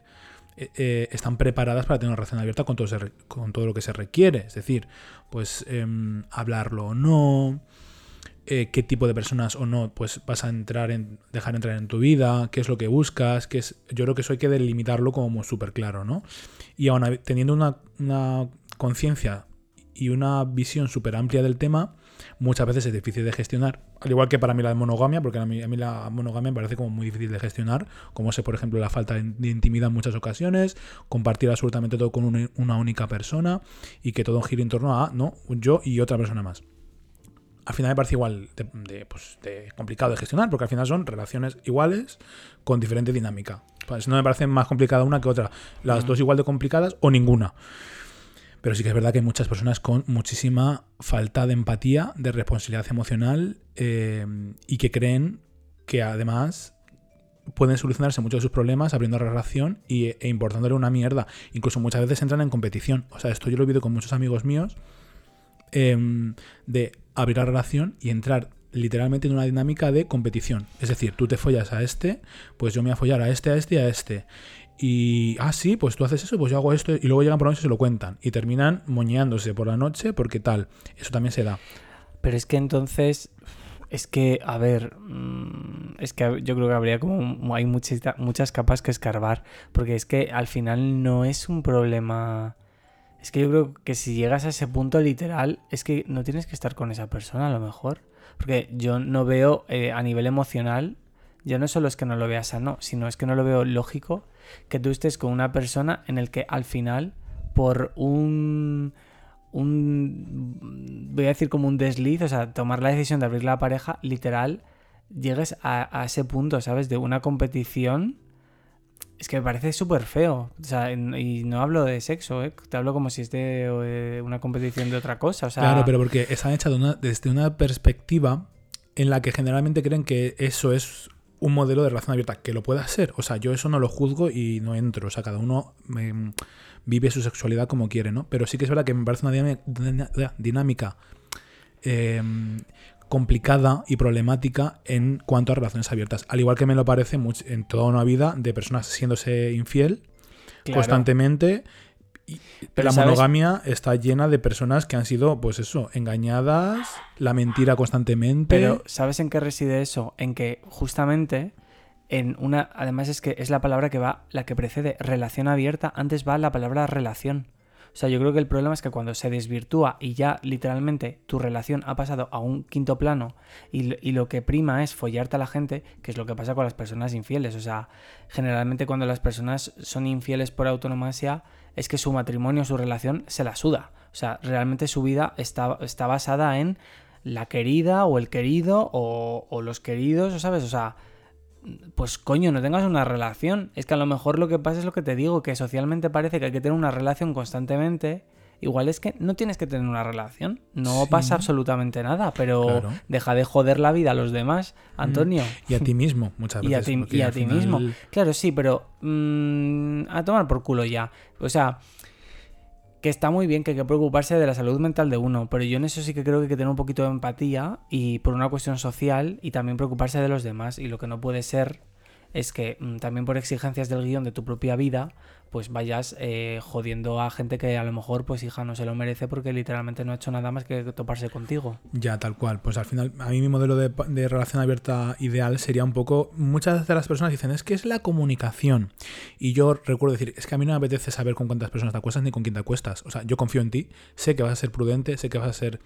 eh, eh, están preparadas para tener una relación abierta con todo, con todo lo que se requiere. Es decir, pues em, hablarlo o no, eh, qué tipo de personas o no pues vas a entrar en dejar entrar en tu vida, qué es lo que buscas, qué es, yo creo que eso hay que delimitarlo como súper claro, ¿no? Y aún teniendo una, una conciencia y una visión súper amplia del tema, muchas veces es difícil de gestionar. Al igual que para mí la monogamia, porque a mí, a mí la monogamia me parece como muy difícil de gestionar, como sé, por ejemplo, la falta de intimidad en muchas ocasiones, compartir absolutamente todo con una, una única persona y que todo gire en torno a, no, yo y otra persona más al final me parece igual de, pues, de, complicado de gestionar, porque al final son relaciones iguales con diferente dinámica. Pues no me parece más complicada una que otra. Las dos igual de complicadas o ninguna. Pero sí que es verdad que hay muchas personas con muchísima falta de empatía, de responsabilidad emocional eh, y que creen que además pueden solucionarse muchos de sus problemas abriendo la relación y, e importándole una mierda. Incluso muchas veces entran en competición. O sea, esto yo lo he visto con muchos amigos míos em, de abrir la relación y entrar literalmente en una dinámica de competición. Es decir, tú te follas a este, pues yo me voy a follar a este, a este y a este. Y, ah, sí, pues tú haces eso, pues yo hago esto, y luego llegan por la noche y se lo cuentan. Y terminan moñeándose por la noche porque tal. Eso también se da. Pero es que entonces, es que, a ver, mm, es que yo creo que habría como, hay muchas, muchas capas que escarbar. Porque es que al final no es un problema es que yo creo que si llegas a ese punto literal, es que no tienes que estar con esa persona a lo mejor. Porque yo no veo eh, a nivel emocional, ya no solo es que no lo veas sano, sino es que no lo veo lógico que tú estés con una persona en el que al final, por un un, voy a decir como un desliz, o sea, tomar la decisión de abrir la pareja, literal, llegues a, ese punto, ¿sabes? De una competición es que me parece súper feo. O sea, y no hablo de sexo, ¿eh? Te hablo como si es de eh, una competición de otra cosa. Claro, pero porque están hechas desde una perspectiva en la que generalmente creen que eso es un modelo de relación abierta, que lo pueda ser. O sea, yo eso no lo juzgo y no entro. O sea, cada uno mm, vive su sexualidad como quiere, ¿no? Pero sí que es verdad que me parece una dinámica eh, complicada y problemática en cuanto a relaciones abiertas. Al igual que me lo parece en toda una vida de personas siéndose infiel constantemente. Pero la monogamia está llena de personas que han sido, pues eso, engañadas, la mentira constantemente. Pero, ¿sabes en qué reside eso? En que justamente en una. Además, es que es la palabra que va, la que precede relación abierta, antes va la palabra relación. O sea, yo creo que el problema es que cuando se desvirtúa y ya literalmente tu relación ha pasado a un quinto plano y, lo que prima es follarte a la gente, que es lo que pasa con las personas infieles. O sea, generalmente cuando las personas son infieles por autonomía es que su matrimonio, su relación se la suda. O sea, realmente su vida está, está basada en la querida o el querido o, o los queridos, ¿sabes? O sea, pues coño, no tengas una relación. Es que a lo mejor lo que pasa es lo que te digo, que socialmente parece que hay que tener una relación constantemente. Igual es que no tienes que tener una relación. No pasa absolutamente nada, pero deja de joder la vida a los demás, mm. Antonio. Y a ti mismo, muchas <laughs> veces. Y a ti, mismo. Claro, sí, pero mm, a tomar por culo ya. O sea, que está muy bien que hay que preocuparse de la salud mental de uno, pero yo en eso sí que creo que hay que tener un poquito de empatía y por una cuestión social y también preocuparse de los demás y lo que no puede ser es que mm, también por exigencias del guion de tu propia vida, pues vayas eh, jodiendo a gente que a lo mejor, pues hija, no se lo merece porque literalmente no ha hecho nada más que toparse contigo. Ya, tal cual. Pues al final, a mí mi modelo de, de relación abierta ideal sería un poco, muchas de las personas dicen, es que es la comunicación. Y yo recuerdo decir, es que a mí no me apetece saber con cuántas personas te acuestas ni con quién te acuestas. O sea, yo confío en ti, sé que vas a ser prudente, sé que vas a ser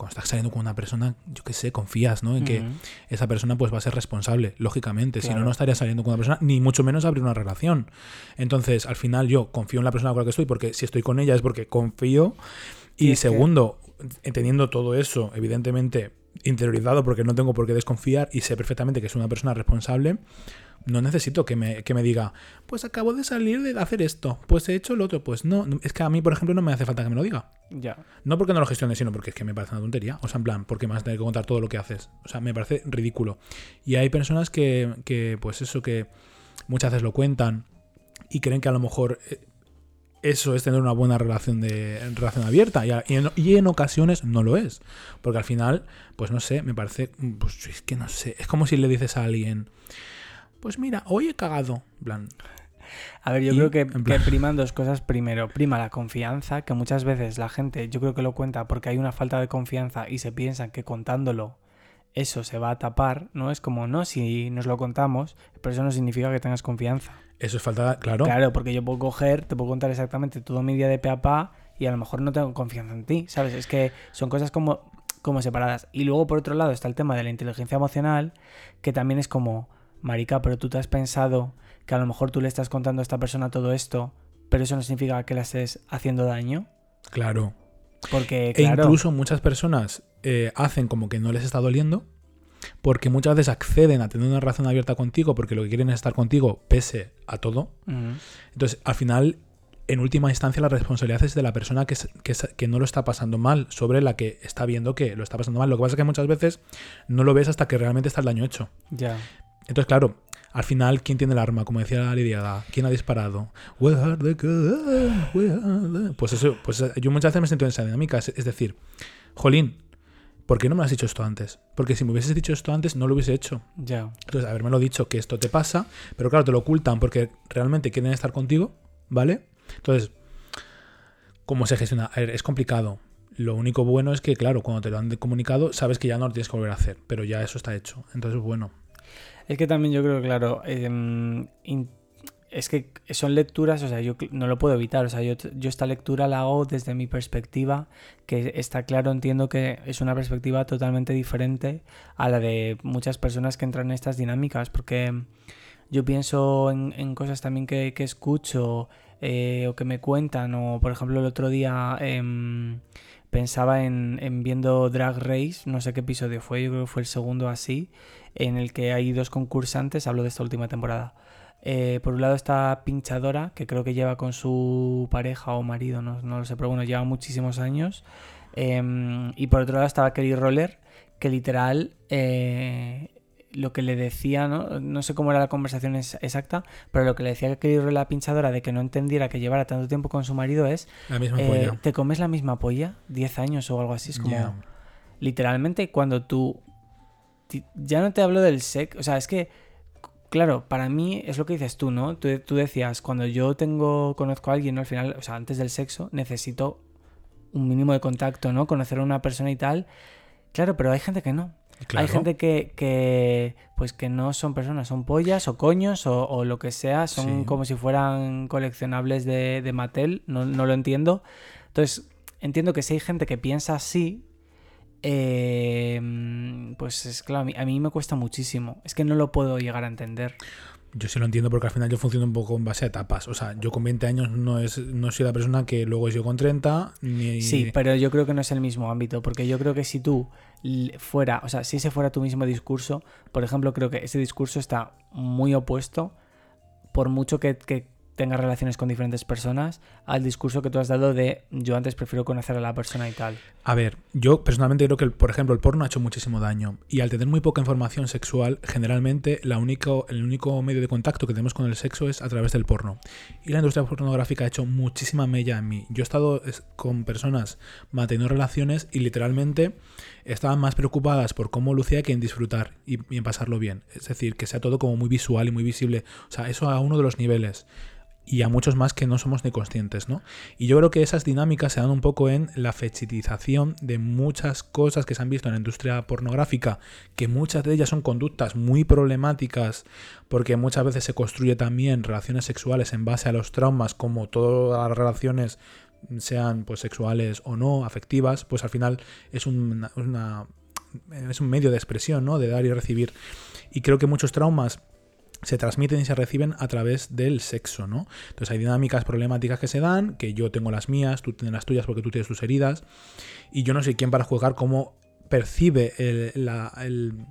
cuando estás saliendo con una persona, yo qué sé, confías, ¿no? En que esa persona pues va a ser responsable, lógicamente. Si no, no estaría saliendo con una persona, ni mucho menos abrir una relación. Entonces, al final yo confío en la persona con la que estoy, porque si estoy con ella es porque confío. Y, segundo, entendiendo todo eso, evidentemente interiorizado porque no tengo por qué desconfiar y sé perfectamente que es una persona responsable, no necesito que me, que me, diga, pues acabo de salir de hacer esto, pues he hecho lo otro. Pues no, es que a mí, por ejemplo, no me hace falta que me lo diga. Ya. No porque no lo gestione, sino porque es que me parece una tontería. O sea, en plan, porque me vas a tener que contar todo lo que haces. O sea, me parece ridículo. Y hay personas que, que pues eso, que muchas veces lo cuentan y creen que a lo mejor eh, eso es tener una buena relación de relación abierta y, en, y, en, ocasiones no lo es porque al final pues no sé me parece pues es que no sé es como si le dices a alguien pues mira, hoy he cagado. plan. A ver, yo creo que, priman dos cosas. Primero, prima la confianza, que muchas veces la gente, yo creo que lo cuenta porque hay una falta de confianza y se piensan que contándolo eso se va a tapar, ¿no? Es como, no, si nos lo contamos, pero eso no significa que tengas confianza. Eso es falta, claro. Claro, porque yo puedo coger, te puedo contar exactamente todo mi día de pe y a lo mejor no tengo confianza en ti, ¿sabes? Es que son cosas como, como separadas. Y luego, por otro lado, está el tema de la inteligencia emocional, que también es como, marica, pero tú te has pensado que a lo mejor tú le estás contando a esta persona todo esto, pero eso no significa que le estés haciendo daño. Claro. Porque, E claro, incluso muchas personas eh, hacen como que no les está doliendo, porque muchas veces acceden a tener una relación abierta contigo porque lo que quieren es estar contigo pese a todo. Entonces, al final, en última instancia, la responsabilidad es de la persona que no lo está pasando mal, sobre la que está viendo que lo está pasando mal. Lo que pasa es que muchas veces no lo ves hasta que realmente está el daño hecho. ya. Entonces, claro, al final, ¿quién tiene el arma? Como decía la Lidiada, ¿quién ha disparado? Pues eso, pues yo muchas veces me siento en esa dinámica. Es, es decir, Jolín, ¿por qué no me has dicho esto antes? Porque si me hubieses dicho esto antes, no lo hubiese hecho. Ya. Entonces, haberme lo dicho que esto te pasa, pero claro, te lo ocultan porque realmente quieren estar contigo, ¿vale? Entonces, ¿cómo se gestiona? A ver, es complicado. Lo único bueno es que, claro, cuando te lo han comunicado, sabes que ya no lo tienes que volver a hacer, pero ya eso está hecho. Entonces, bueno. Es que también yo creo claro, em, es que son lecturas, o sea, yo no lo puedo evitar, o sea, yo, yo esta lectura la hago desde mi perspectiva, que está claro, entiendo que es una perspectiva totalmente diferente a la de muchas personas que entran en estas dinámicas, porque yo pienso en, en cosas también que, que escucho eh, o que me cuentan, o por ejemplo el otro día em, pensaba en, en viendo Drag Race, no sé qué episodio fue, yo creo que fue el segundo así, en el que hay dos concursantes, hablo de esta última temporada. Eh, por un lado está Pinchadora, que creo que lleva con su pareja o marido, no, no lo sé, pero bueno, lleva muchísimos años. Em, y por otro lado estaba Kelly Roller, que literal eh, lo que le decía, ¿no? no sé cómo era la conversación exacta, pero lo que le decía a Kelly Roller a la Pinchadora de que no entendiera que llevara tanto tiempo con su marido es, La misma eh, polla. ¿te comes la misma polla? 10 años o algo así, es como literalmente cuando tú ya no te hablo del sexo, o sea, es que claro, para mí es lo que dices tú, ¿no? Tú, tú decías, cuando yo tengo conozco a alguien, ¿no? Al final, o sea, antes del sexo necesito un mínimo de contacto, ¿no? Conocer a una persona y tal. Claro, pero hay gente que no. Claro. Hay gente que, que, pues que no son personas, son pollas o coños o, o lo que sea, son Sí. como si fueran coleccionables de, de Mattel, no, no lo entiendo. Entonces, entiendo que si hay gente que piensa así, eh, pues es claro, a mí, a mí me cuesta muchísimo. Es que no lo puedo llegar a entender. Yo sí lo entiendo porque al final yo funciono un poco en base a etapas. O sea, yo con 20 años no, es, no soy la persona que luego es yo con 30, ni... Sí, pero yo creo que no es el mismo ámbito, porque yo creo que si tú fuera, o sea, si ese fuera tu mismo discurso, por ejemplo, creo que ese discurso está muy opuesto, por mucho que, que tengas relaciones con diferentes personas, al discurso que tú has dado de yo antes prefiero conocer a la persona y tal. A ver, yo personalmente creo que, por ejemplo, el porno ha hecho muchísimo daño. Y al tener muy poca información sexual, generalmente la único, el único medio de contacto que tenemos con el sexo es a través del porno. Y la industria pornográfica ha hecho muchísima mella en mí. Yo he estado es- con personas manteniendo relaciones y literalmente estaban más preocupadas por cómo lucía que en disfrutar y en pasarlo bien. Es decir, que sea todo como muy visual y muy visible. O sea, eso a uno de los niveles y a muchos más que no somos ni conscientes, ¿no? Y yo creo que esas dinámicas se dan un poco en la fetichización de muchas cosas que se han visto en la industria pornográfica, que muchas de ellas son conductas muy problemáticas, porque muchas veces se construye también relaciones sexuales en base a los traumas, como todas las relaciones sean pues sexuales o no, afectivas, pues al final es una- es un medio de expresión, ¿no? De dar y recibir. Y creo que muchos traumas se transmiten y se reciben a través del sexo, ¿no? Entonces hay dinámicas problemáticas que se dan, que yo tengo las mías, tú tienes las tuyas porque tú tienes tus heridas, y yo no sé quién para juzgar cómo percibe el- la, el-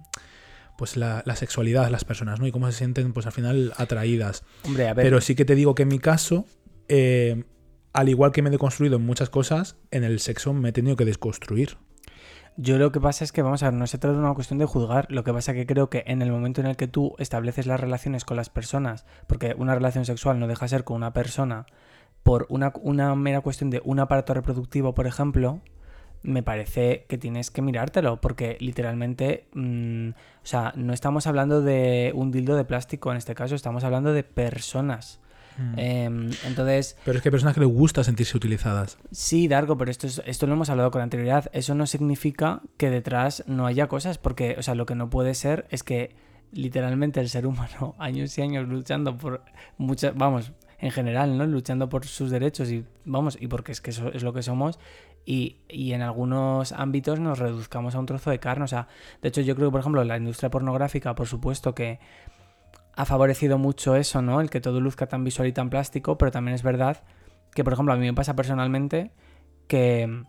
pues la, la sexualidad de las personas, ¿no? Y cómo se sienten, pues al final, atraídas. Hombre, a ver, Pero sí que te digo que en mi caso, eh, al igual que me he deconstruido en muchas cosas, en el sexo me he tenido que desconstruir. Yo lo que pasa es que, vamos a ver, no se trata de una cuestión de juzgar, lo que pasa que creo que en el momento en el que tú estableces las relaciones con las personas, porque una relación sexual no deja de ser con una persona por una, una mera cuestión de un aparato reproductivo, por ejemplo, me parece que tienes que mirártelo, porque literalmente, mm, o sea, no estamos hablando de un dildo de plástico en este caso, estamos hablando de personas. Em, entonces, Pero es que hay personas que les gusta sentirse utilizadas. Sí, Dargo, pero esto, es- esto lo hemos hablado con anterioridad. Eso no significa que detrás no haya cosas, porque, o sea, lo que no puede ser es que literalmente el ser humano, <laughs> años y años luchando por muchas, vamos, en general, ¿no? Luchando por sus derechos y vamos, y porque es que eso es lo que somos. Y, y en algunos ámbitos nos reduzcamos a un trozo de carne. O sea, de hecho, yo creo que, por ejemplo, la industria pornográfica, por supuesto que ha favorecido mucho eso, ¿no? El que todo luzca tan visual y tan plástico, pero también es verdad que, por ejemplo, a mí me pasa personalmente que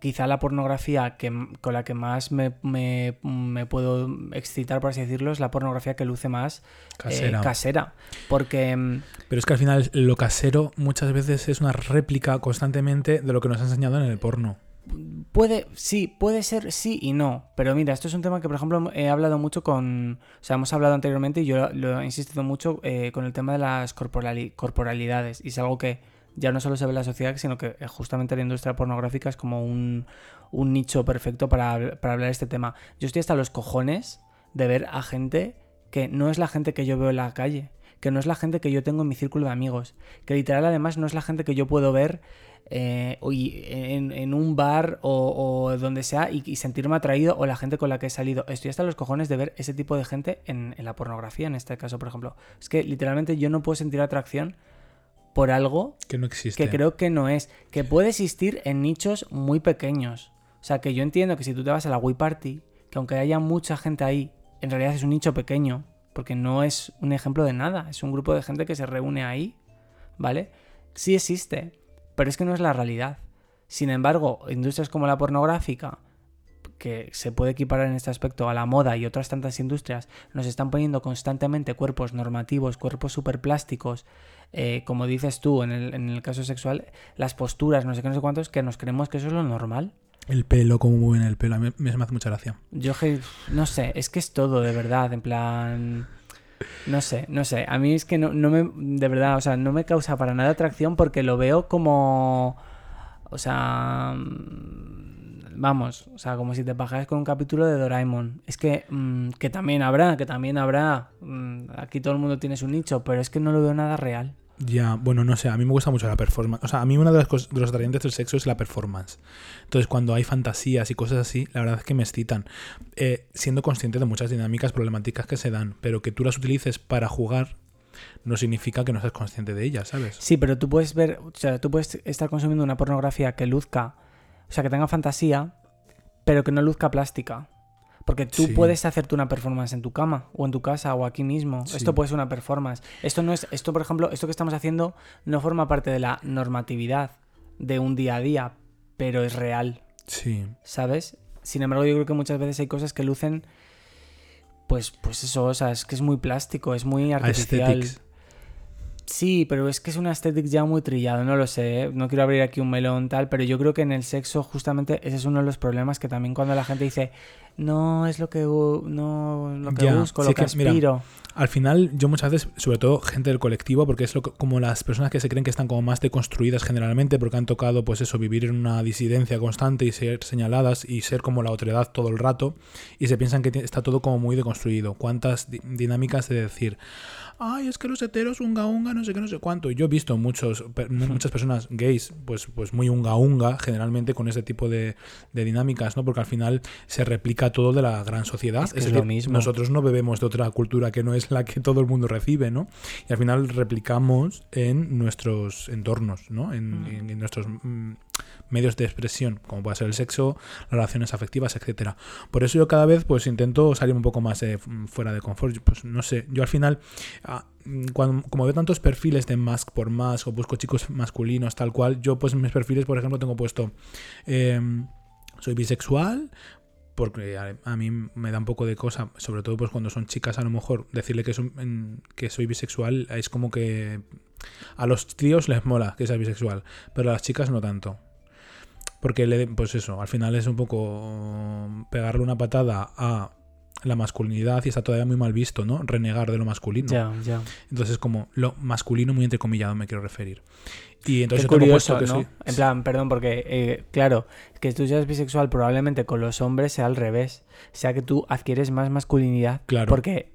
quizá la pornografía que, con la que más me, me- me puedo excitar, por así decirlo, es la pornografía que luce más eh, Casera. casera. Porque, mm, Pero es que al final lo casero muchas veces es una réplica constantemente de lo que nos ha enseñado en el porno. Puede, sí, puede ser sí y no. Pero mira, esto es un tema que, por ejemplo, he hablado mucho con. O sea, hemos hablado anteriormente y yo lo he insistido mucho eh, con el tema de las corporali- corporalidades. Y es algo que ya no solo se ve en la sociedad, sino que eh, justamente la industria pornográfica es como un, un nicho perfecto para, para hablar de este tema. Yo estoy hasta los cojones de ver a gente que no es la gente que yo veo en la calle, que no es la gente que yo tengo en mi círculo de amigos, que literal además no es la gente que yo puedo ver eh, en, en un bar o, o donde sea y, y sentirme atraído o la gente con la que he salido. Estoy hasta los cojones de ver ese tipo de gente en, en la pornografía, en este caso, por ejemplo. Es que literalmente yo no puedo sentir atracción por algo Que no existe. que creo que no es, que puede existir en nichos muy pequeños. O sea, que yo entiendo que si tú te vas a la Wii Party, que aunque haya mucha gente ahí, en realidad es un nicho pequeño, porque no es un ejemplo de nada, es un grupo de gente que se reúne ahí, ¿vale? Sí existe, pero es que no es la realidad. Sin embargo, industrias como la pornográfica, que se puede equiparar en este aspecto a la moda y otras tantas industrias, nos están poniendo constantemente cuerpos normativos, cuerpos superplásticos, eh, como dices tú en el, en el caso sexual, las posturas, no sé qué, no sé cuántos, que nos creemos que eso es lo normal. El pelo, cómo mueven el pelo, a mí me, me hace mucha gracia. Yo no sé, es que es todo, de verdad, en plan... No sé, no sé. A mí es que no, no me, de verdad, o sea, no me causa para nada atracción porque lo veo como, o sea, mm, vamos, o sea, como si te bajaras con un capítulo de Doraemon. Es que, mm, que también habrá, que también habrá. mm, aquí todo el mundo tiene su nicho, pero es que no lo veo nada real. Ya, bueno, no sé, a mí me gusta mucho la performance. O sea, a mí una de las cosas, de los atrayentes del sexo es la performance. Entonces, cuando hay fantasías y cosas así, la verdad es que me excitan. Eh, siendo consciente de muchas dinámicas problemáticas que se dan, pero que tú las utilices para jugar no significa que no seas consciente de ellas, ¿sabes? Sí, pero tú puedes ver, o sea, tú puedes estar consumiendo una pornografía que luzca, o sea, que tenga fantasía, pero que no luzca plástica. Porque tú Sí. puedes hacerte una performance en tu cama, o en tu casa, o aquí mismo. Sí. Esto puede ser una performance. Esto no es, esto, por ejemplo, esto que estamos haciendo no forma parte de la normatividad de un día a día, pero es real, Sí. ¿sabes? Sin embargo, yo creo que muchas veces hay cosas que lucen, pues, pues eso, o sea, es que es muy plástico, es muy artificial. Aesthetics. Sí, pero es que es un aesthetic ya muy trillado, no lo sé, ¿eh? no quiero abrir aquí un melón tal, pero yo creo que en el sexo justamente ese es uno de los problemas que también cuando la gente dice, no es lo que, no, lo que Ya, busco, sí lo que, que, mira, aspiro. Al final, yo muchas veces, sobre todo gente del colectivo, porque es lo que- como las personas que se creen que están como más deconstruidas generalmente, porque han tocado, pues eso, vivir en una disidencia constante y ser señaladas y ser como la otredad todo el rato, y se piensan que está todo como muy deconstruido. ¿Cuántas di- dinámicas de decir, ay, es que los heteros unga unga, no sé qué, no sé cuánto? Y yo he visto muchos, per- mu- muchas personas gays, pues, pues muy unga unga, generalmente con ese tipo de, de dinámicas, ¿no? Porque al final se replica todo de la gran sociedad. Es que es lo mismo. Nosotros no bebemos de otra cultura que no es la que todo el mundo recibe, ¿no? Y al final replicamos en nuestros entornos, ¿no? En, Mm. en- en nuestros mm, medios de expresión, como puede ser el sexo, relaciones afectivas, etcétera. Por eso yo cada vez pues intento salir un poco más eh, fuera de confort. Pues no sé, yo al final, ah, mm, cuando, como veo tantos perfiles de Mask por más o busco chicos masculinos tal cual, yo pues en mis perfiles, por ejemplo, tengo puesto em, soy bisexual, porque a, a mí me da un poco de cosa, sobre todo pues cuando son chicas a lo mejor, decirle que, son, que soy bisexual es como que a los tíos les mola que seas bisexual, pero a las chicas no tanto. Porque le, pues eso, al final es un poco pegarle una patada a la masculinidad y está todavía muy mal visto, ¿no? Renegar de lo masculino. Ya, ya. Entonces es como lo masculino muy entrecomillado me quiero referir. Y entonces Qué curioso, que ¿no? soy- En plan, perdón, porque, eh, claro, que tú seas bisexual probablemente con los hombres sea al revés. Sea que tú adquieres más masculinidad Claro. porque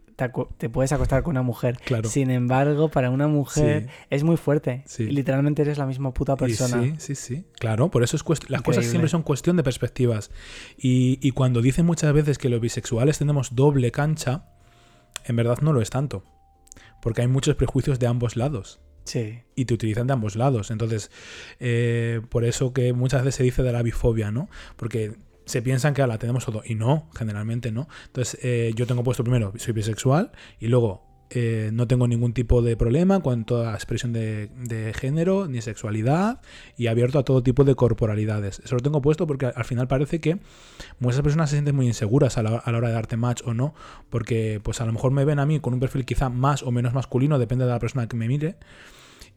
te, puedes acostar con una mujer. Claro. Sin embargo, para una mujer Sí. es muy fuerte. Sí. Y literalmente eres la misma puta Y persona. sí, sí, sí. Claro, por eso es las cosas siempre son cuestión de perspectivas. Y, y cuando dicen muchas veces que los bisexuales tenemos doble cancha, en verdad no lo es tanto. Porque hay muchos prejuicios de ambos lados. Sí. y te utilizan de ambos lados. Entonces, eh, por eso que muchas veces se dice de la bifobia, ¿no? Porque se piensan que la tenemos todo y no, generalmente no. Entonces, eh, yo tengo puesto primero, soy bisexual y luego eh, no tengo ningún tipo de problema con toda expresión de, género ni sexualidad y abierto a todo tipo de corporalidades. Eso lo tengo puesto porque al, al final parece que muchas personas se sienten muy inseguras a la, a la hora de darte match o no, porque pues a lo mejor me ven a mí con un perfil quizá más o menos masculino, depende de la persona que me mire.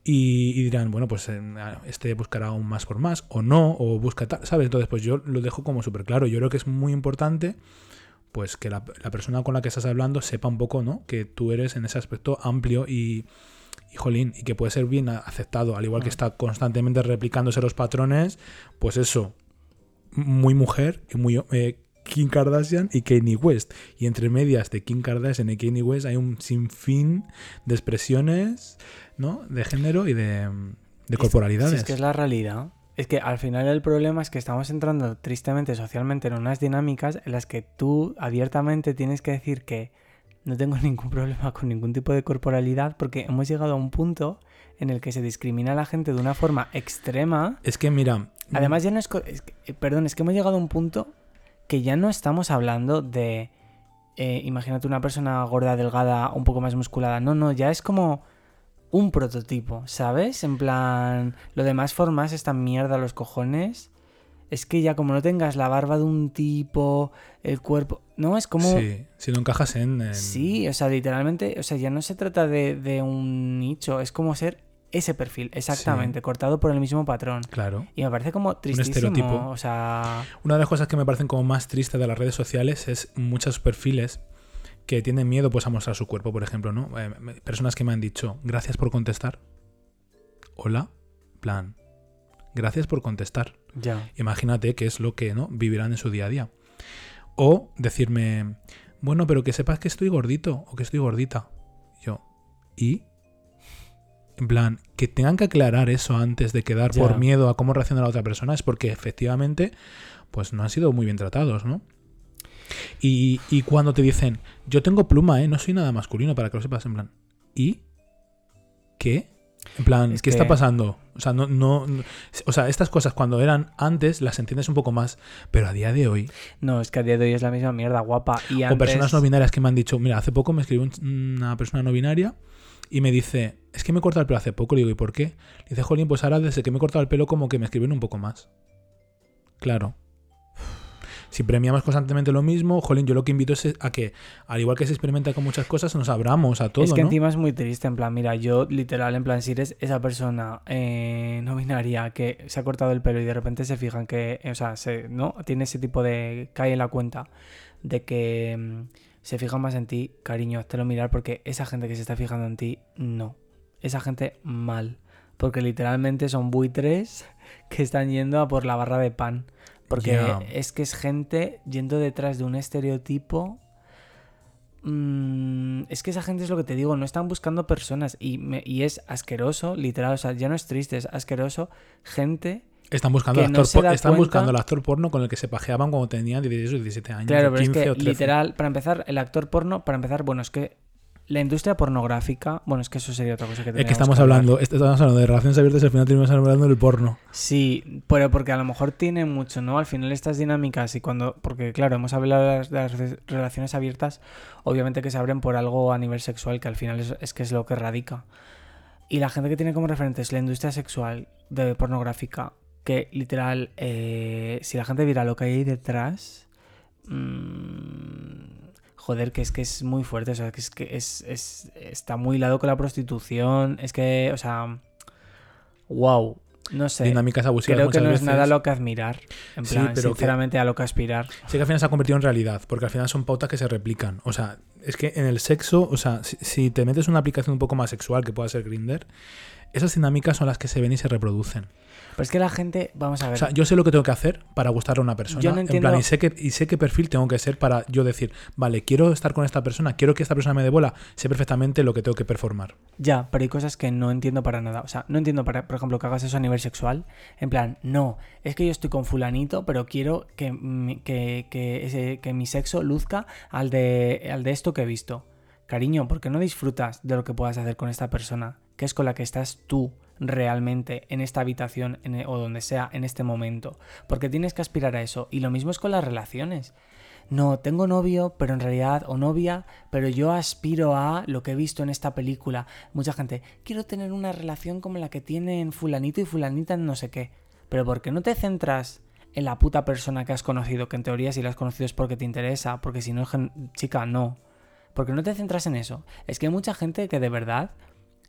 Y, y dirán, bueno, pues eh, este buscará un más por más, o no, o busca tal, ¿sabes? Entonces, pues yo lo dejo como súper claro. Yo creo que es muy importante, pues, que la, la persona con la que estás hablando sepa un poco, ¿no? Que tú eres en ese aspecto amplio y, y jolín, y que puede ser bien aceptado, al igual que Ah. está constantemente replicándose los patrones, pues eso, muy mujer y muy eh, Kim Kardashian y Kanye West. Y entre medias de Kim Kardashian y Kanye West hay un sinfín de expresiones, ¿no? De género y de, de corporalidades. Si es que es la realidad. Es que al final el problema es que estamos entrando tristemente socialmente en unas dinámicas en las que tú abiertamente tienes que decir que no tengo <laughs> ningún problema con ningún tipo de corporalidad porque hemos llegado a un punto en el que se discrimina a la gente de una forma extrema. Es que mira, Además ya no es, co- es que- eh, perdón, es que hemos llegado a un punto que ya no estamos hablando de eh, imagínate una persona gorda, delgada, un poco más musculada. No, no, ya es como un prototipo, ¿sabes? En plan, lo demás formas esta mierda a los cojones. Es que ya como no tengas la barba de un tipo, el cuerpo... No, es como... sí, si no encajas en, en- Sí, o sea, literalmente, o sea, ya no se trata de, de un nicho, es como ser ese perfil, exactamente, cortado por el mismo patrón. Claro. Y me parece como tristísimo, estereotipo. o sea, Una de las cosas que me parecen como más tristes de las redes sociales es muchos perfiles que tienen miedo pues a mostrar su cuerpo, por ejemplo, ¿no? Eh, personas que me han dicho, gracias por contestar. Hola, plan, gracias por contestar. ya. Imagínate qué es lo que no vivirán en su día a día. O decirme, bueno, pero que sepas que estoy gordito o que estoy gordita. Yo, ¿y? En plan, que tengan que aclarar eso antes de quedar Ya. por miedo a cómo reacciona la otra persona es porque efectivamente, pues no han sido muy bien tratados, ¿no? Y, y cuando te dicen, yo tengo pluma, ¿eh? No soy nada masculino, para que lo sepas, en plan, ¿y? ¿Qué? En plan, Es ¿qué está que- pasando? O sea, no, no, no- o sea, estas cosas cuando eran antes las entiendes un poco más, pero a día de hoy, No, es que a día de hoy es la misma mierda, guapa. Y o antes... personas no binarias que me han dicho, mira, hace poco me escribió un- una persona no binaria y me dice, es que me he cortado el pelo hace poco. Le digo, ¿y por qué? Le dice, Jolín, pues ahora desde que me he cortado el pelo como que me escriben un poco más. Claro. Si premiamos constantemente lo mismo, Jolín, yo lo que invito es a que, al igual que se experimenta con muchas cosas, nos abramos a todo, es que ¿no? encima es muy triste, en plan, mira, yo literal, en plan, si eres esa persona eh, no binaria que se ha cortado el pelo y de repente se fijan que, o sea, se, ¿no? Tiene ese tipo de... cae en la cuenta de que mm, se fijan más en ti, cariño, hazlo mirar porque esa gente que se está fijando en ti, no. Esa gente mal. Porque literalmente son buitres <laughs> que están yendo a por la barra de pan. Porque es que es gente yendo detrás de un estereotipo Mm, es que esa gente es lo que te digo, no están buscando personas y, me- y es asqueroso, literal, o sea, ya no es triste, es asqueroso. Gente, Están buscando, el actor, están cuenta- buscando el actor porno con el que se pajeaban cuando tenían 16 o 17 años. claro, o pero es 15 que o 13. literal, para empezar, el actor porno, para empezar, bueno, es que la industria pornográfica, bueno, es que eso sería otra cosa que Es que estamos hablar. hablando, est- estamos hablando de relaciones abiertas y al final terminamos hablando del porno. Sí, pero porque a lo mejor tiene mucho, ¿no? Al final estas dinámicas y cuando, porque claro, hemos hablado de las, de las re- relaciones abiertas, obviamente que se abren por algo a nivel sexual, que al final es, es que es lo que radica. Y la gente que tiene como referentes la industria sexual de pornográfica, que literal, eh, si la gente viera lo que hay ahí detrás, mm, joder, que es que es muy fuerte, o sea, que es que es, es- está muy hilado con la prostitución, es que, o sea, wow, no sé. Dinámicas abusivas Creo que no veces. es nada a lo que admirar. En Sí, plan, que- sinceramente a lo que aspirar. Sí que al final se ha convertido en realidad, porque al final son pautas que se replican. O sea, es que en el sexo, o sea, si, si te metes una aplicación un poco más sexual, que pueda ser Grinder, esas dinámicas son las que se ven y se reproducen. Pero es que la gente, vamos a ver. O sea, yo sé lo que tengo que hacer para gustarle a una persona. Yo no En entiendo- plan, y sé, que, y sé qué perfil tengo que ser para yo decir, vale, quiero estar con esta persona, quiero que esta persona me dé bola, sé perfectamente lo que tengo que performar. Ya, pero hay cosas que no entiendo para nada. O sea, no entiendo, para, por ejemplo, que hagas eso a nivel sexual. En plan, no, es que yo estoy con fulanito, pero quiero que, mi- que, que, ese- que mi sexo luzca al de, al de esto que he visto. Cariño, ¿por qué no disfrutas de lo que puedas hacer con esta persona? Que es con la que estás tú realmente en esta habitación e- o donde sea en este momento. Porque tienes que aspirar a eso. Y lo mismo es con las relaciones. No, tengo novio, pero en realidad, o novia, pero yo aspiro a lo que he visto en esta película. Mucha gente, quiero tener una relación como la que tienen fulanito y fulanita en no sé qué. Pero ¿por qué no te centras en la puta persona que has conocido? Que en teoría si la has conocido es porque te interesa, porque si no, chica, no. Porque no te centras en eso. Es que hay mucha gente que de verdad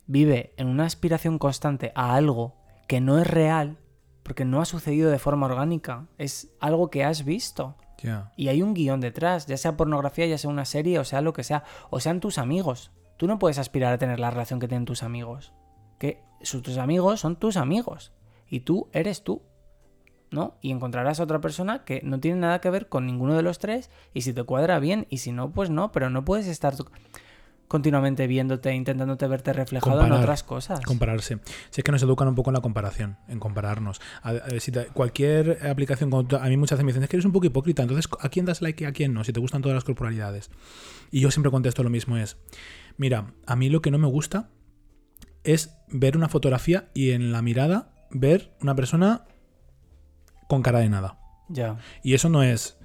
vive en una aspiración constante a algo que no es real, porque no ha sucedido de forma orgánica. Es algo que has visto. Y hay un guion detrás, ya sea pornografía, ya sea una serie, o sea lo que sea, o sean tus amigos. Tú no puedes aspirar a tener la relación que tienen tus amigos. Que sus, tus amigos son tus amigos. Y tú eres tú. ¿No? Y encontrarás a otra persona que no tiene nada que ver con ninguno de los tres. Y si te cuadra bien, y si no, pues no. Pero no puedes estar continuamente viéndote, intentándote verte reflejado en otras cosas. Compararse. Si es que nos educan un poco en la comparación, en compararnos. A- a- si te- cualquier aplicación, a mí muchas veces me dicen, es que eres un poco hipócrita, entonces, ¿a quién das like y a quién no? Si te gustan todas las corporalidades. Y yo siempre contesto lo mismo, es, mira, a mí lo que no me gusta es ver una fotografía y en la mirada ver una persona con cara de nada. Ya. Y eso no es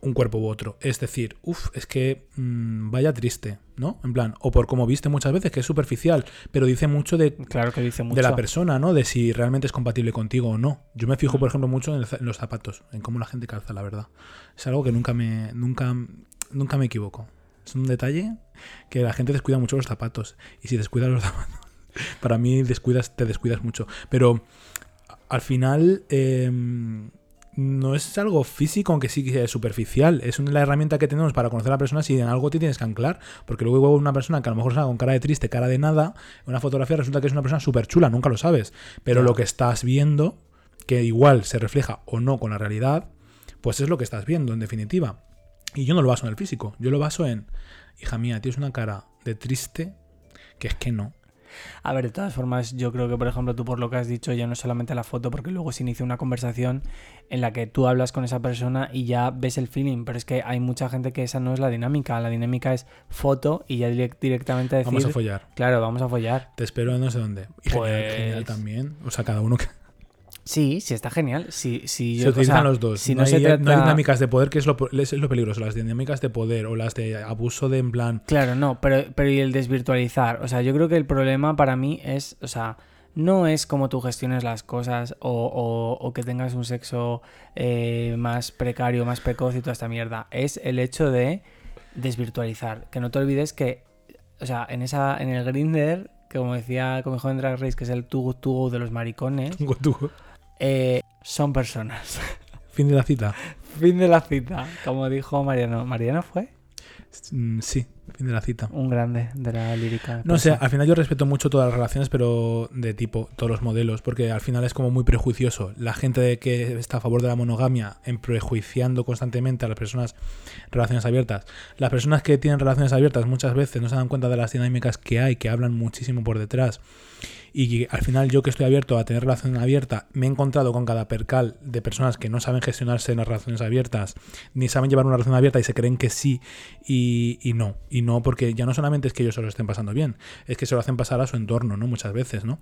un cuerpo u otro. Es decir, uff, es que mm, vaya triste, ¿no? En plan, o por como viste muchas veces, que es superficial, pero dice mucho de, Claro que dice mucho. de la persona, ¿no? De si realmente es compatible contigo o no. Yo me fijo, Mm. por ejemplo, mucho en, el en los zapatos, en cómo la gente calza, la verdad. Es algo que nunca me, nunca, nunca me equivoco. Es un detalle que la gente descuida mucho los zapatos. Y si descuidas los zapatos, <laughs> para mí descuidas, te descuidas mucho. Pero al final eh, no es algo físico, aunque sí que es superficial. Es una, la herramienta que tenemos para conocer a la persona si en algo te tienes que anclar. Porque luego una persona que a lo mejor está con cara de triste, cara de nada, en una fotografía resulta que es una persona súper chula, nunca lo sabes. Pero lo que estás viendo, que igual se refleja o no con la realidad, pues es lo que estás viendo, en definitiva. Y yo no lo baso en el físico, yo lo baso en, hija mía, tienes una cara de triste, que es que no. A ver, de todas formas, yo creo que, por ejemplo, tú por lo que has dicho, ya no es solamente la foto, porque luego se inicia una conversación en la que tú hablas con esa persona y ya ves el feeling, pero es que hay mucha gente que esa no es la dinámica. La dinámica es foto y ya direct- directamente decir, Vamos a follar. claro, vamos a follar. Te espero no sé dónde. Y genial, Pues- genial también. O sea, cada uno que Sí, sí, está genial. Sí, sí, se yo, o utilizan sea, los dos. Si no, no, hay, se no hay trata- dinámicas de poder, que es lo, es lo peligroso. Las dinámicas de poder o las de abuso de en plan. Claro, no, pero, pero y el desvirtualizar. O sea, yo creo que el problema para mí es, o sea, no es cómo tú gestiones las cosas o, o- o que tengas un sexo eh, más precario, más precoz y toda esta mierda. Es el hecho de desvirtualizar. Que no te olvides que, o sea, en esa, en el Grinder, que como decía, como dijo en Drag Race, que es el tugu de los maricones, tú. Eh, son personas. <laughs> Fin de la cita. fin de la cita. Como dijo Mariano. ¿Mariano fue? Mm, Sí, fin de la cita. Un grande de la lírica. No sé, al final yo respeto mucho todas las relaciones, pero de tipo, todos los modelos, porque al final es como muy prejuicioso. La gente que está a favor de la monogamia, en prejuiciando constantemente a las personas relaciones abiertas. Las personas que tienen relaciones abiertas muchas veces no se dan cuenta de las dinámicas que hay, que hablan muchísimo por detrás. Y al final yo que estoy abierto a tener relación abierta, me he encontrado con cada percal de personas que no saben gestionarse en las relaciones abiertas, ni saben llevar una relación abierta y se creen que sí y, y no. Y no porque ya no solamente es que ellos se lo estén pasando bien, es que se lo hacen pasar a su entorno, ¿no? Muchas veces, ¿no?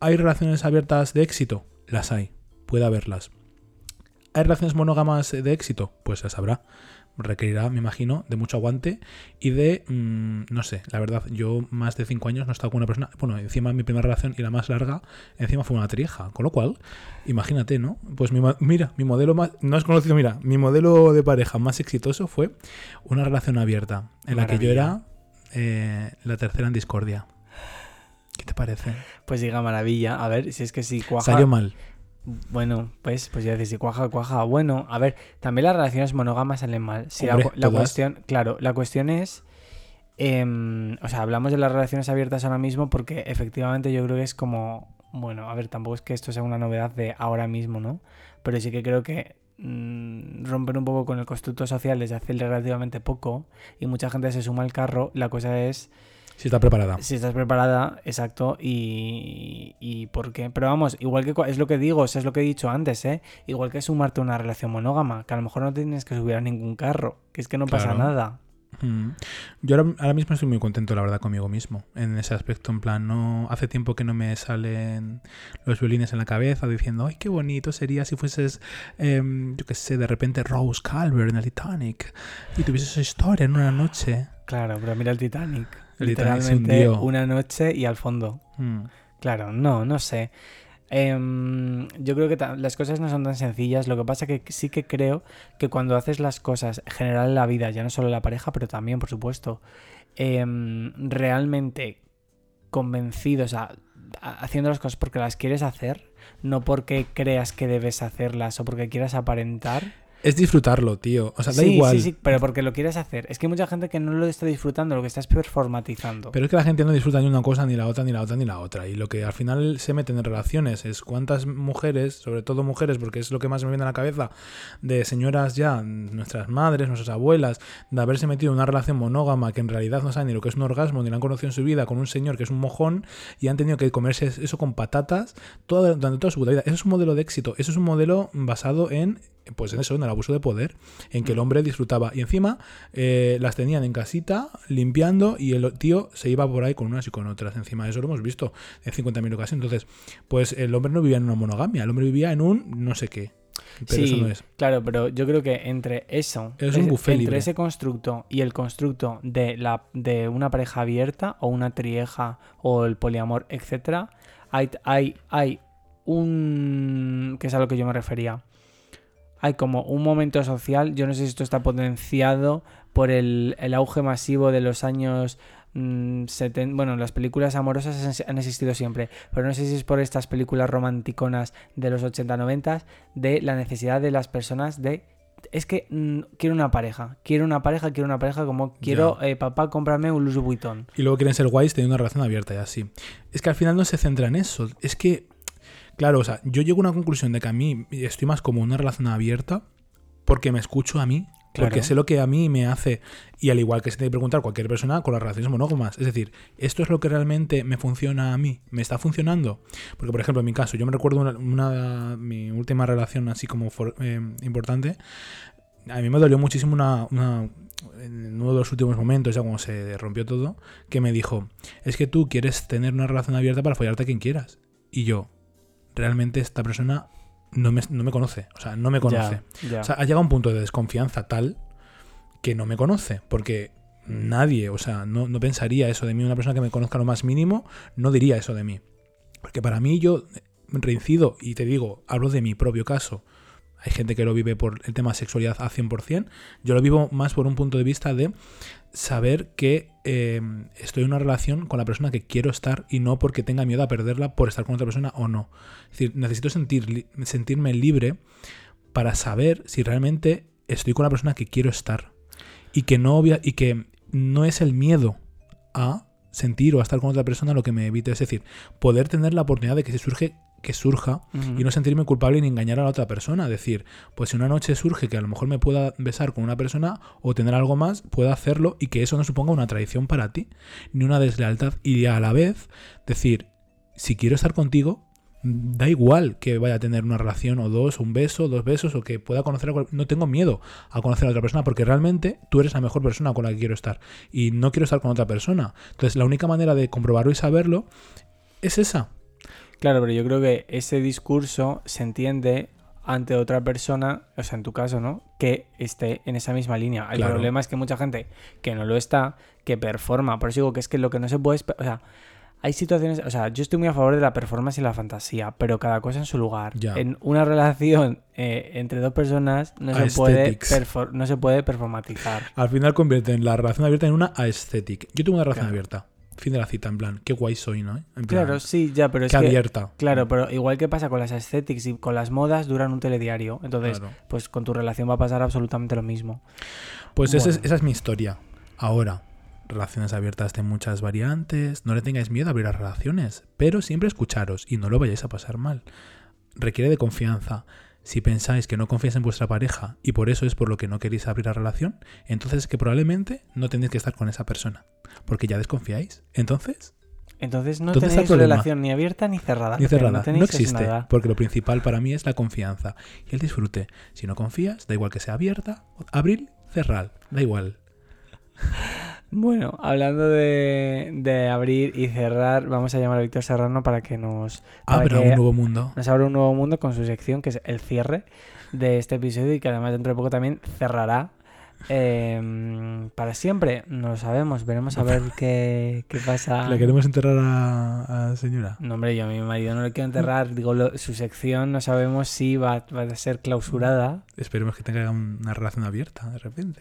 ¿Hay relaciones abiertas de éxito? Las hay, puede haberlas. ¿Hay relaciones monógamas de éxito? Pues las habrá. Requerirá, me imagino, de mucho aguante y de, mm, no sé, la verdad, yo más de cinco años no he estado con una persona, bueno, encima mi primera relación y la más larga, encima fue una trieja, con lo cual, imagínate, ¿no? Pues mi, mira, mi modelo más, no has conocido, mira, mi modelo de pareja más exitoso fue una relación abierta, en la que yo era eh, la tercera en discordia. ¿Qué te parece? Pues diga maravilla. A ver, si es que si cuaja. Salió mal. Bueno, pues, pues ya dices, si cuaja, cuaja. Bueno, a ver, también las relaciones monógamas salen mal. Si la, Hombre, la cuestión, claro, la cuestión es. em, o sea, hablamos de las relaciones abiertas ahora mismo porque efectivamente yo creo que es como. Bueno, a ver, tampoco es que esto sea una novedad de ahora mismo, ¿no? Pero sí que creo que mm, romper un poco con el constructo social desde hace relativamente poco y mucha gente se suma al carro. La cosa es Si está preparada. si estás preparada, exacto, y, y por qué. Pero vamos, igual que es lo que digo, es lo que he dicho antes, ¿eh? Igual que sumarte a una relación monógama, que a lo mejor no tienes que subir a ningún carro, que es que no pasa Claro. nada. Mm. Yo ahora, ahora mismo estoy muy contento, la verdad, conmigo mismo. En ese aspecto, en plan, no hace tiempo que no me salen los violines en la cabeza diciendo, ay, qué bonito sería si fueses, em, yo qué sé, de repente Rose Calvert en el Titanic y tuvieses esa historia en una noche. Claro, pero mira el Titanic. Literalmente una noche y al fondo. Mm. Claro, no, no sé. Em, yo creo que las cosas no son tan sencillas. Lo que pasa que sí que creo que cuando haces las cosas en general en la vida, ya no solo la pareja, pero también, por supuesto, em, realmente convencido, o sea, ha- haciendo las cosas porque las quieres hacer, no porque creas que debes hacerlas o porque quieras aparentar. Es disfrutarlo, tío. O sea, da sí, igual. sí, sí, pero porque lo quieres hacer. Es que hay mucha gente que no lo está disfrutando, lo que está es performatizando. Pero es que la gente no disfruta ni una cosa, ni la otra, ni la otra, ni la otra. Y lo que al final se meten en relaciones es cuántas mujeres, sobre todo mujeres, porque es lo que más me viene a la cabeza, de señoras ya, nuestras madres, nuestras abuelas, de haberse metido en una relación monógama que en realidad no saben ni lo que es un orgasmo, ni lo han conocido en su vida, con un señor que es un mojón, y han tenido que comerse eso con patatas toda, durante toda su puta vida. Eso es un modelo de éxito. Eso es un modelo basado en pues en eso, en el abuso de poder, en que el hombre disfrutaba. Y encima eh, las tenían en casita, limpiando, y el tío se iba por ahí con unas y con otras. Encima de eso lo hemos visto en 50.000 ocasiones. Entonces, pues el hombre no vivía en una monogamia, el hombre vivía en un no sé qué. Pero sí, eso no es. claro, pero yo creo que entre eso, Es un entre libre. ese constructo y el constructo de la de una pareja abierta o una trieja o el poliamor, etcétera, hay, hay, hay un que es a lo que yo me refería. Hay como un momento social, yo no sé si esto está potenciado por el, el auge masivo de los años mm, 70. Bueno, las películas amorosas han- han existido siempre, pero no sé si es por estas películas romanticonas de los 80-90 de la necesidad de las personas de es que mm, quiero una pareja, quiero una pareja, quiero una pareja como quiero eh, papá cómprame un Louis Vuitton. Y luego quieren ser guays teniendo una relación abierta y así. Es que al final no se centra en eso. Es que, claro, o sea, yo llego a una conclusión de que a mí estoy más como una relación abierta porque me escucho a mí. Porque sé lo que a mí me hace, y al igual que se tiene que preguntar cualquier persona con las relaciones monógamas. Es decir, ¿esto es lo que realmente me funciona a mí? ¿Me está funcionando? Porque, por ejemplo, en mi caso, yo me recuerdo una, una- mi última relación así como for- eh, importante. A mí me dolió muchísimo una, una- en uno de los últimos momentos, ya cuando se rompió todo, que me dijo, es que tú quieres tener una relación abierta para follarte a quien quieras. Y yo, realmente esta persona no me, no me conoce, o sea, no me conoce. Ya, ya. O sea, ha llegado a un punto de desconfianza tal que no me conoce, porque nadie, o sea, no, no pensaría eso de mí, una persona que me conozca lo más mínimo, no diría eso de mí. Porque para mí yo reincido, y te digo, hablo de mi propio caso, hay gente que lo vive por el tema sexualidad a 100%, yo lo vivo más por un punto de vista de saber que eh, estoy en una relación con la persona que quiero estar y no porque tenga miedo a perderla por estar con otra persona o no. Es decir, necesito sentir, sentirme libre para saber si realmente estoy con la persona que quiero estar y que no obvia- y que no es el miedo a sentir o a estar con otra persona lo que me evite, es decir, poder tener la oportunidad de que se surge que surja y no sentirme culpable ni engañar a la otra persona. Decir, pues si una noche surge que a lo mejor me pueda besar con una persona o tener algo más, pueda hacerlo y que eso no suponga una traición para ti, ni una deslealtad. Y a la vez decir, si quiero estar contigo, da igual que vaya a tener una relación o dos, un beso, dos besos, o que pueda conocer a cual- No tengo miedo a conocer a otra persona porque realmente tú eres la mejor persona con la que quiero estar y no quiero estar con otra persona. Entonces la única manera de comprobarlo y saberlo es esa. Claro, pero yo creo que ese discurso se entiende ante otra persona, o sea, en tu caso, ¿no? Que esté en esa misma línea. El Claro. problema es que mucha gente que no lo está, que performa. Por eso digo que es que lo que no se puede... O sea, hay situaciones... O sea, yo estoy muy a favor de la performance y la fantasía, pero cada cosa en su lugar. Ya. En una relación eh, entre dos personas no se, puede no se puede performatizar. Al final convierten la relación abierta en una aesthetic. Yo tengo una relación Claro. abierta. Fin de la cita, en plan, qué guay soy, ¿no? En plan, Claro, sí, ya, pero es qué que... abierta. Claro, pero igual que pasa con las aesthetics y con las modas, duran un telediario. Entonces, Claro. pues con tu relación va a pasar absolutamente lo mismo. Pues esa, es, Bueno. esa es mi historia. Ahora, relaciones abiertas de muchas variantes. No le tengáis miedo a abrir las relaciones, pero siempre escucharos y no lo vayáis a pasar mal. Requiere de confianza. Si pensáis que no confiáis en vuestra pareja y por eso es por lo que no queréis abrir la relación, entonces es que probablemente no tenéis que estar con esa persona, porque ya desconfiáis. Entonces, Entonces no ¿Dónde está el tenéis relación ni abierta ni cerrada. ni cerrada, No, no, existe, nada. porque lo principal para mí es la confianza y el disfrute. Si no confías, da igual que sea abierta, abril, cerrar, da igual. <laughs> Bueno, hablando de, de abrir y cerrar, vamos a llamar a Víctor Serrano para que nos, Ah, que un nuevo mundo. nos abra un nuevo mundo con su sección, que es el cierre de este episodio y que además dentro de poco también cerrará eh, para siempre. No lo sabemos, veremos a ver qué, qué pasa. <laughs> ¿Le queremos enterrar a, a la señora? No, hombre, yo a mi marido no le quiero enterrar. Digo, lo- su sección no sabemos si va, va a ser clausurada. Esperemos que tenga una relación abierta de repente.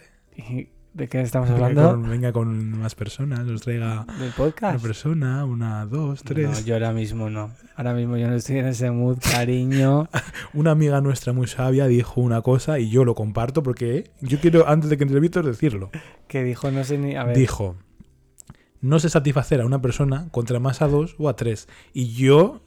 ¿Y ¿De qué estamos Venga hablando? con, venga con más personas, nos traiga ¿Del una persona, una, dos, No, tres. yo ahora mismo no. Ahora mismo yo no estoy en ese mood, cariño. <laughs> Una amiga nuestra muy sabia dijo una cosa y yo lo comparto porque yo quiero, antes de que entre Víctor, decirlo. Que dijo, no sé ni. A ver. Dijo, no sé satisfacer a una persona contra más a dos o a tres. Y yo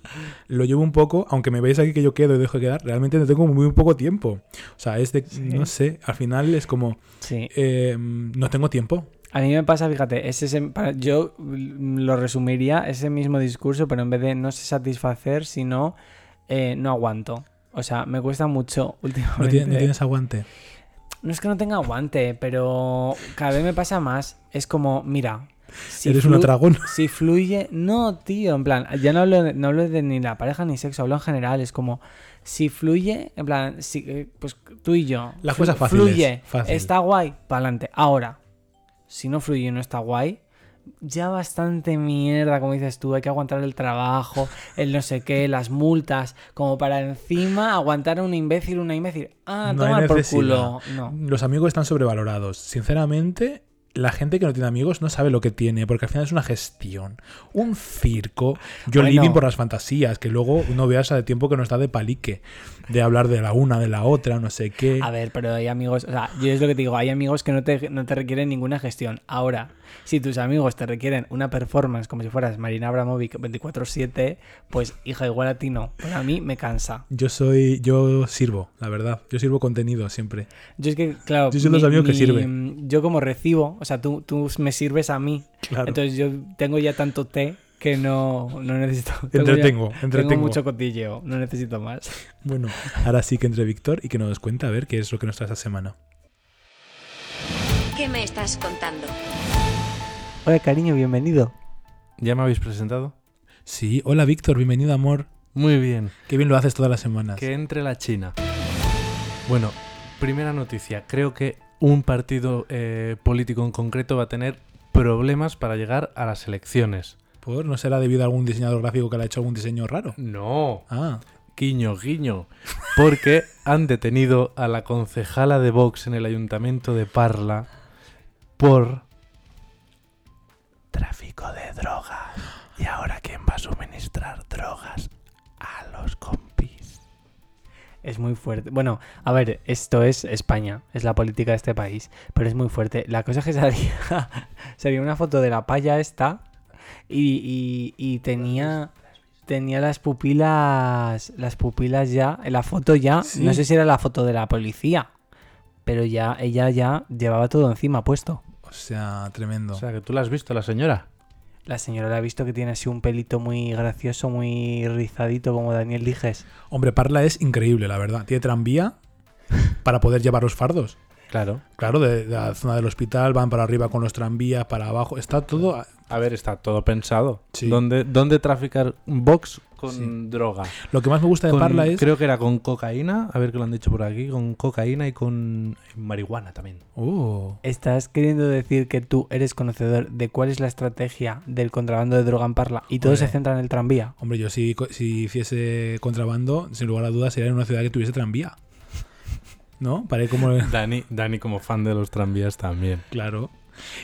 lo llevo un poco, aunque me veis aquí que yo quedo y dejo de quedar, realmente no tengo muy poco tiempo. O sea, es de, Sí. no sé, al final es como, Sí. eh, no tengo tiempo. A mí me pasa, fíjate, es ese, yo lo resumiría, ese mismo discurso, pero en vez de no sé satisfacer, sino eh, no aguanto. O sea, me cuesta mucho <laughs> últimamente. No tienes aguante. No es que no tenga aguante, pero cada vez me pasa más. Es como, mira. Si Eres una dragón. <laughs> Si fluye. No, tío, en plan, ya no hablo, de- no hablo de ni la pareja ni sexo, hablo en general. Es como, si fluye, en plan, si, eh, pues tú y yo. Las cosas fáciles, Fluye, fácil. está guay, para adelante. Ahora, si no fluye y no está guay, ya bastante mierda, como dices tú, hay que aguantar el trabajo, el no sé qué, las multas, como para encima aguantar a un imbécil, una imbécil. Ah, No toma por culo. No. Los amigos están sobrevalorados. Sinceramente, la gente que no tiene amigos no sabe lo que tiene, porque al final es una gestión, un circo. Yo Bueno. living por las fantasías, que luego no veas de tiempo que nos da de palique, de hablar de la una, de la otra, no sé qué. A ver, pero hay amigos, o sea, yo es lo que te digo, hay amigos que no te, no te requieren ninguna gestión. Ahora, si tus amigos te requieren una performance como si fueras Marina Abramovic 24/7, pues hija, igual a ti no. Pero a mí me cansa. Yo soy, yo sirvo, la verdad. Yo sirvo contenido siempre. Yo es que, claro, Yo soy los amigos que sirven. yo como recibo, o sea, tú, tú me sirves a mí, Claro. entonces yo tengo ya tanto té que no, no necesito. <laughs> tengo ya- entretengo, Tengo entretengo. mucho cotilleo, no necesito más. Bueno, ahora sí que entre Víctor y que nos cuenta a ver qué es lo que nos trae esta semana. ¿Qué me estás contando? Hola, cariño, bienvenido. ¿Ya me habéis presentado? Sí, hola Víctor, bienvenido amor. Muy bien. Qué bien lo haces todas las semanas. Que entre la China. Bueno, primera noticia. Creo que un partido eh, político en concreto va a tener problemas para llegar a las elecciones. ¿Por? ¿No será debido a algún diseñador gráfico que le ha hecho algún diseño raro? No. Ah, Guiño, guiño. Porque han detenido a la concejala de Vox en el ayuntamiento de Parla por tráfico de drogas. ¿Y ahora quién va a suministrar drogas a los compis? Es muy fuerte. Bueno, a ver, esto es España, es la política de este país, pero es muy fuerte. La cosa es que sería, <laughs> sería una foto de la paya esta y, y- y tenía, tenía las pupilas, las pupilas ya, en la foto ya, Sí. no sé si era la foto de la policía, pero ya, ella ya llevaba todo encima puesto. o sea, tremendo. O sea, que tú la has visto, la señora. La señora la ha visto que tiene así un pelito muy gracioso, muy rizadito como Daniel Dijes. Hombre, Parla es increíble, la verdad. Tiene tranvía para poder llevar los fardos. Claro. Claro, de, de la zona del hospital van para arriba con los tranvías, para abajo. Está todo. a- A ver, está todo pensado. Sí. ¿Dónde, dónde traficar Vox con Sí. droga? Lo que más me gusta de Con- Parla es. Creo que era con cocaína, a ver que lo han dicho por aquí, con cocaína y con marihuana también. Oh, ¿Estás queriendo decir que tú eres conocedor de cuál es la estrategia del contrabando de droga en Parla y todo se centra en el tranvía? hombre, yo si, co- si hiciese contrabando, sin lugar a dudas, sería en una ciudad que tuviese tranvía. ¿No? Para ir como. <laughs> Dani, Dani como fan de los tranvías también. Claro.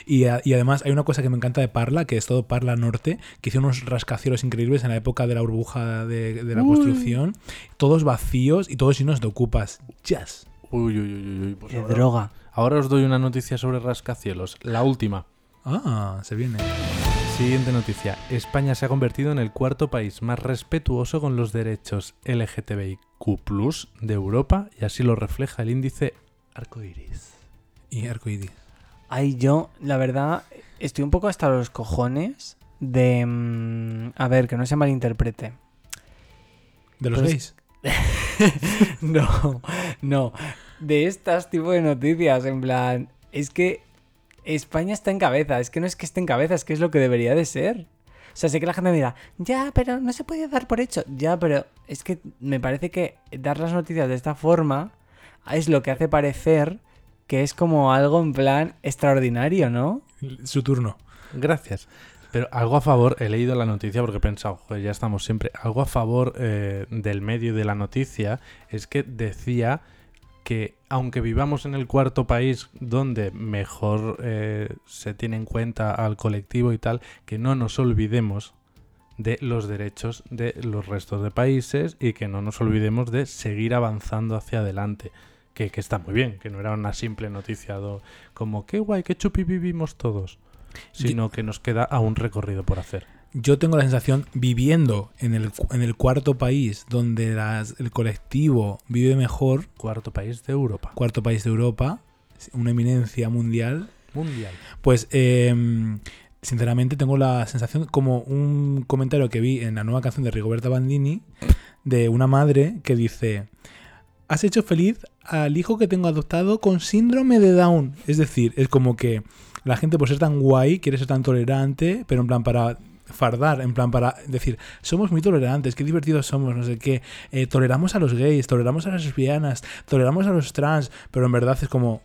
Y, a- y además hay una cosa que me encanta de Parla, que es todo Parla Norte, que hizo unos rascacielos increíbles en la época de la burbuja de, de la Uy. construcción. Todos vacíos y todos llenos de ocupas. Jazz. Uy, uy, uy, uy. pues De ahora, droga. ahora os doy una noticia sobre rascacielos. La última. Ah, se viene. Siguiente noticia. España se ha convertido en el cuarto país más respetuoso con los derechos LGTBIQ de Europa y así lo refleja el índice arcoiris. Y arcoíris. Ay, yo, la verdad, estoy un poco hasta los cojones de... mm, a ver, que no se malinterprete. ¿De los Pues- gays? <laughs> no, no. De estas tipo de noticias, en plan... Es que España está en cabeza. Es que no es que esté en cabeza, es que es lo que debería de ser. O sea, sé que la gente me dirá, ya, pero no se puede dar por hecho. Ya, pero es que me parece que dar las noticias de esta forma es lo que hace parecer que es como algo en plan extraordinario, ¿no? Su turno. Gracias. Pero algo a favor, he leído la noticia porque he pensado, joder, ya estamos siempre. Algo a favor eh, del medio de la noticia es que decía que aunque vivamos en el cuarto país donde mejor eh, se tiene en cuenta al colectivo y tal, que no nos olvidemos de los derechos de los restos de países y que no nos olvidemos de seguir avanzando hacia adelante. Que, que está muy bien, que no era una simple noticia do- como qué guay, qué chupi vivimos todos, sino que nos queda aún recorrido por hacer. Yo tengo la sensación, viviendo en el, en el cuarto país donde las- el colectivo vive mejor, Cuarto país de Europa. cuarto país de Europa, una eminencia mundial, Mundial. pues eh, sinceramente tengo la sensación como un comentario que vi en la nueva canción de Rigoberta Bandini de una madre que dice, has hecho feliz al hijo que tengo adoptado con síndrome de Down. Es decir, es como que la gente por ser tan guay quiere ser tan tolerante, pero en plan para fardar, en plan para decir, somos muy tolerantes, qué divertidos somos, no sé qué, eh, toleramos a los gays, toleramos a las lesbianas, toleramos a los trans, pero en verdad es como...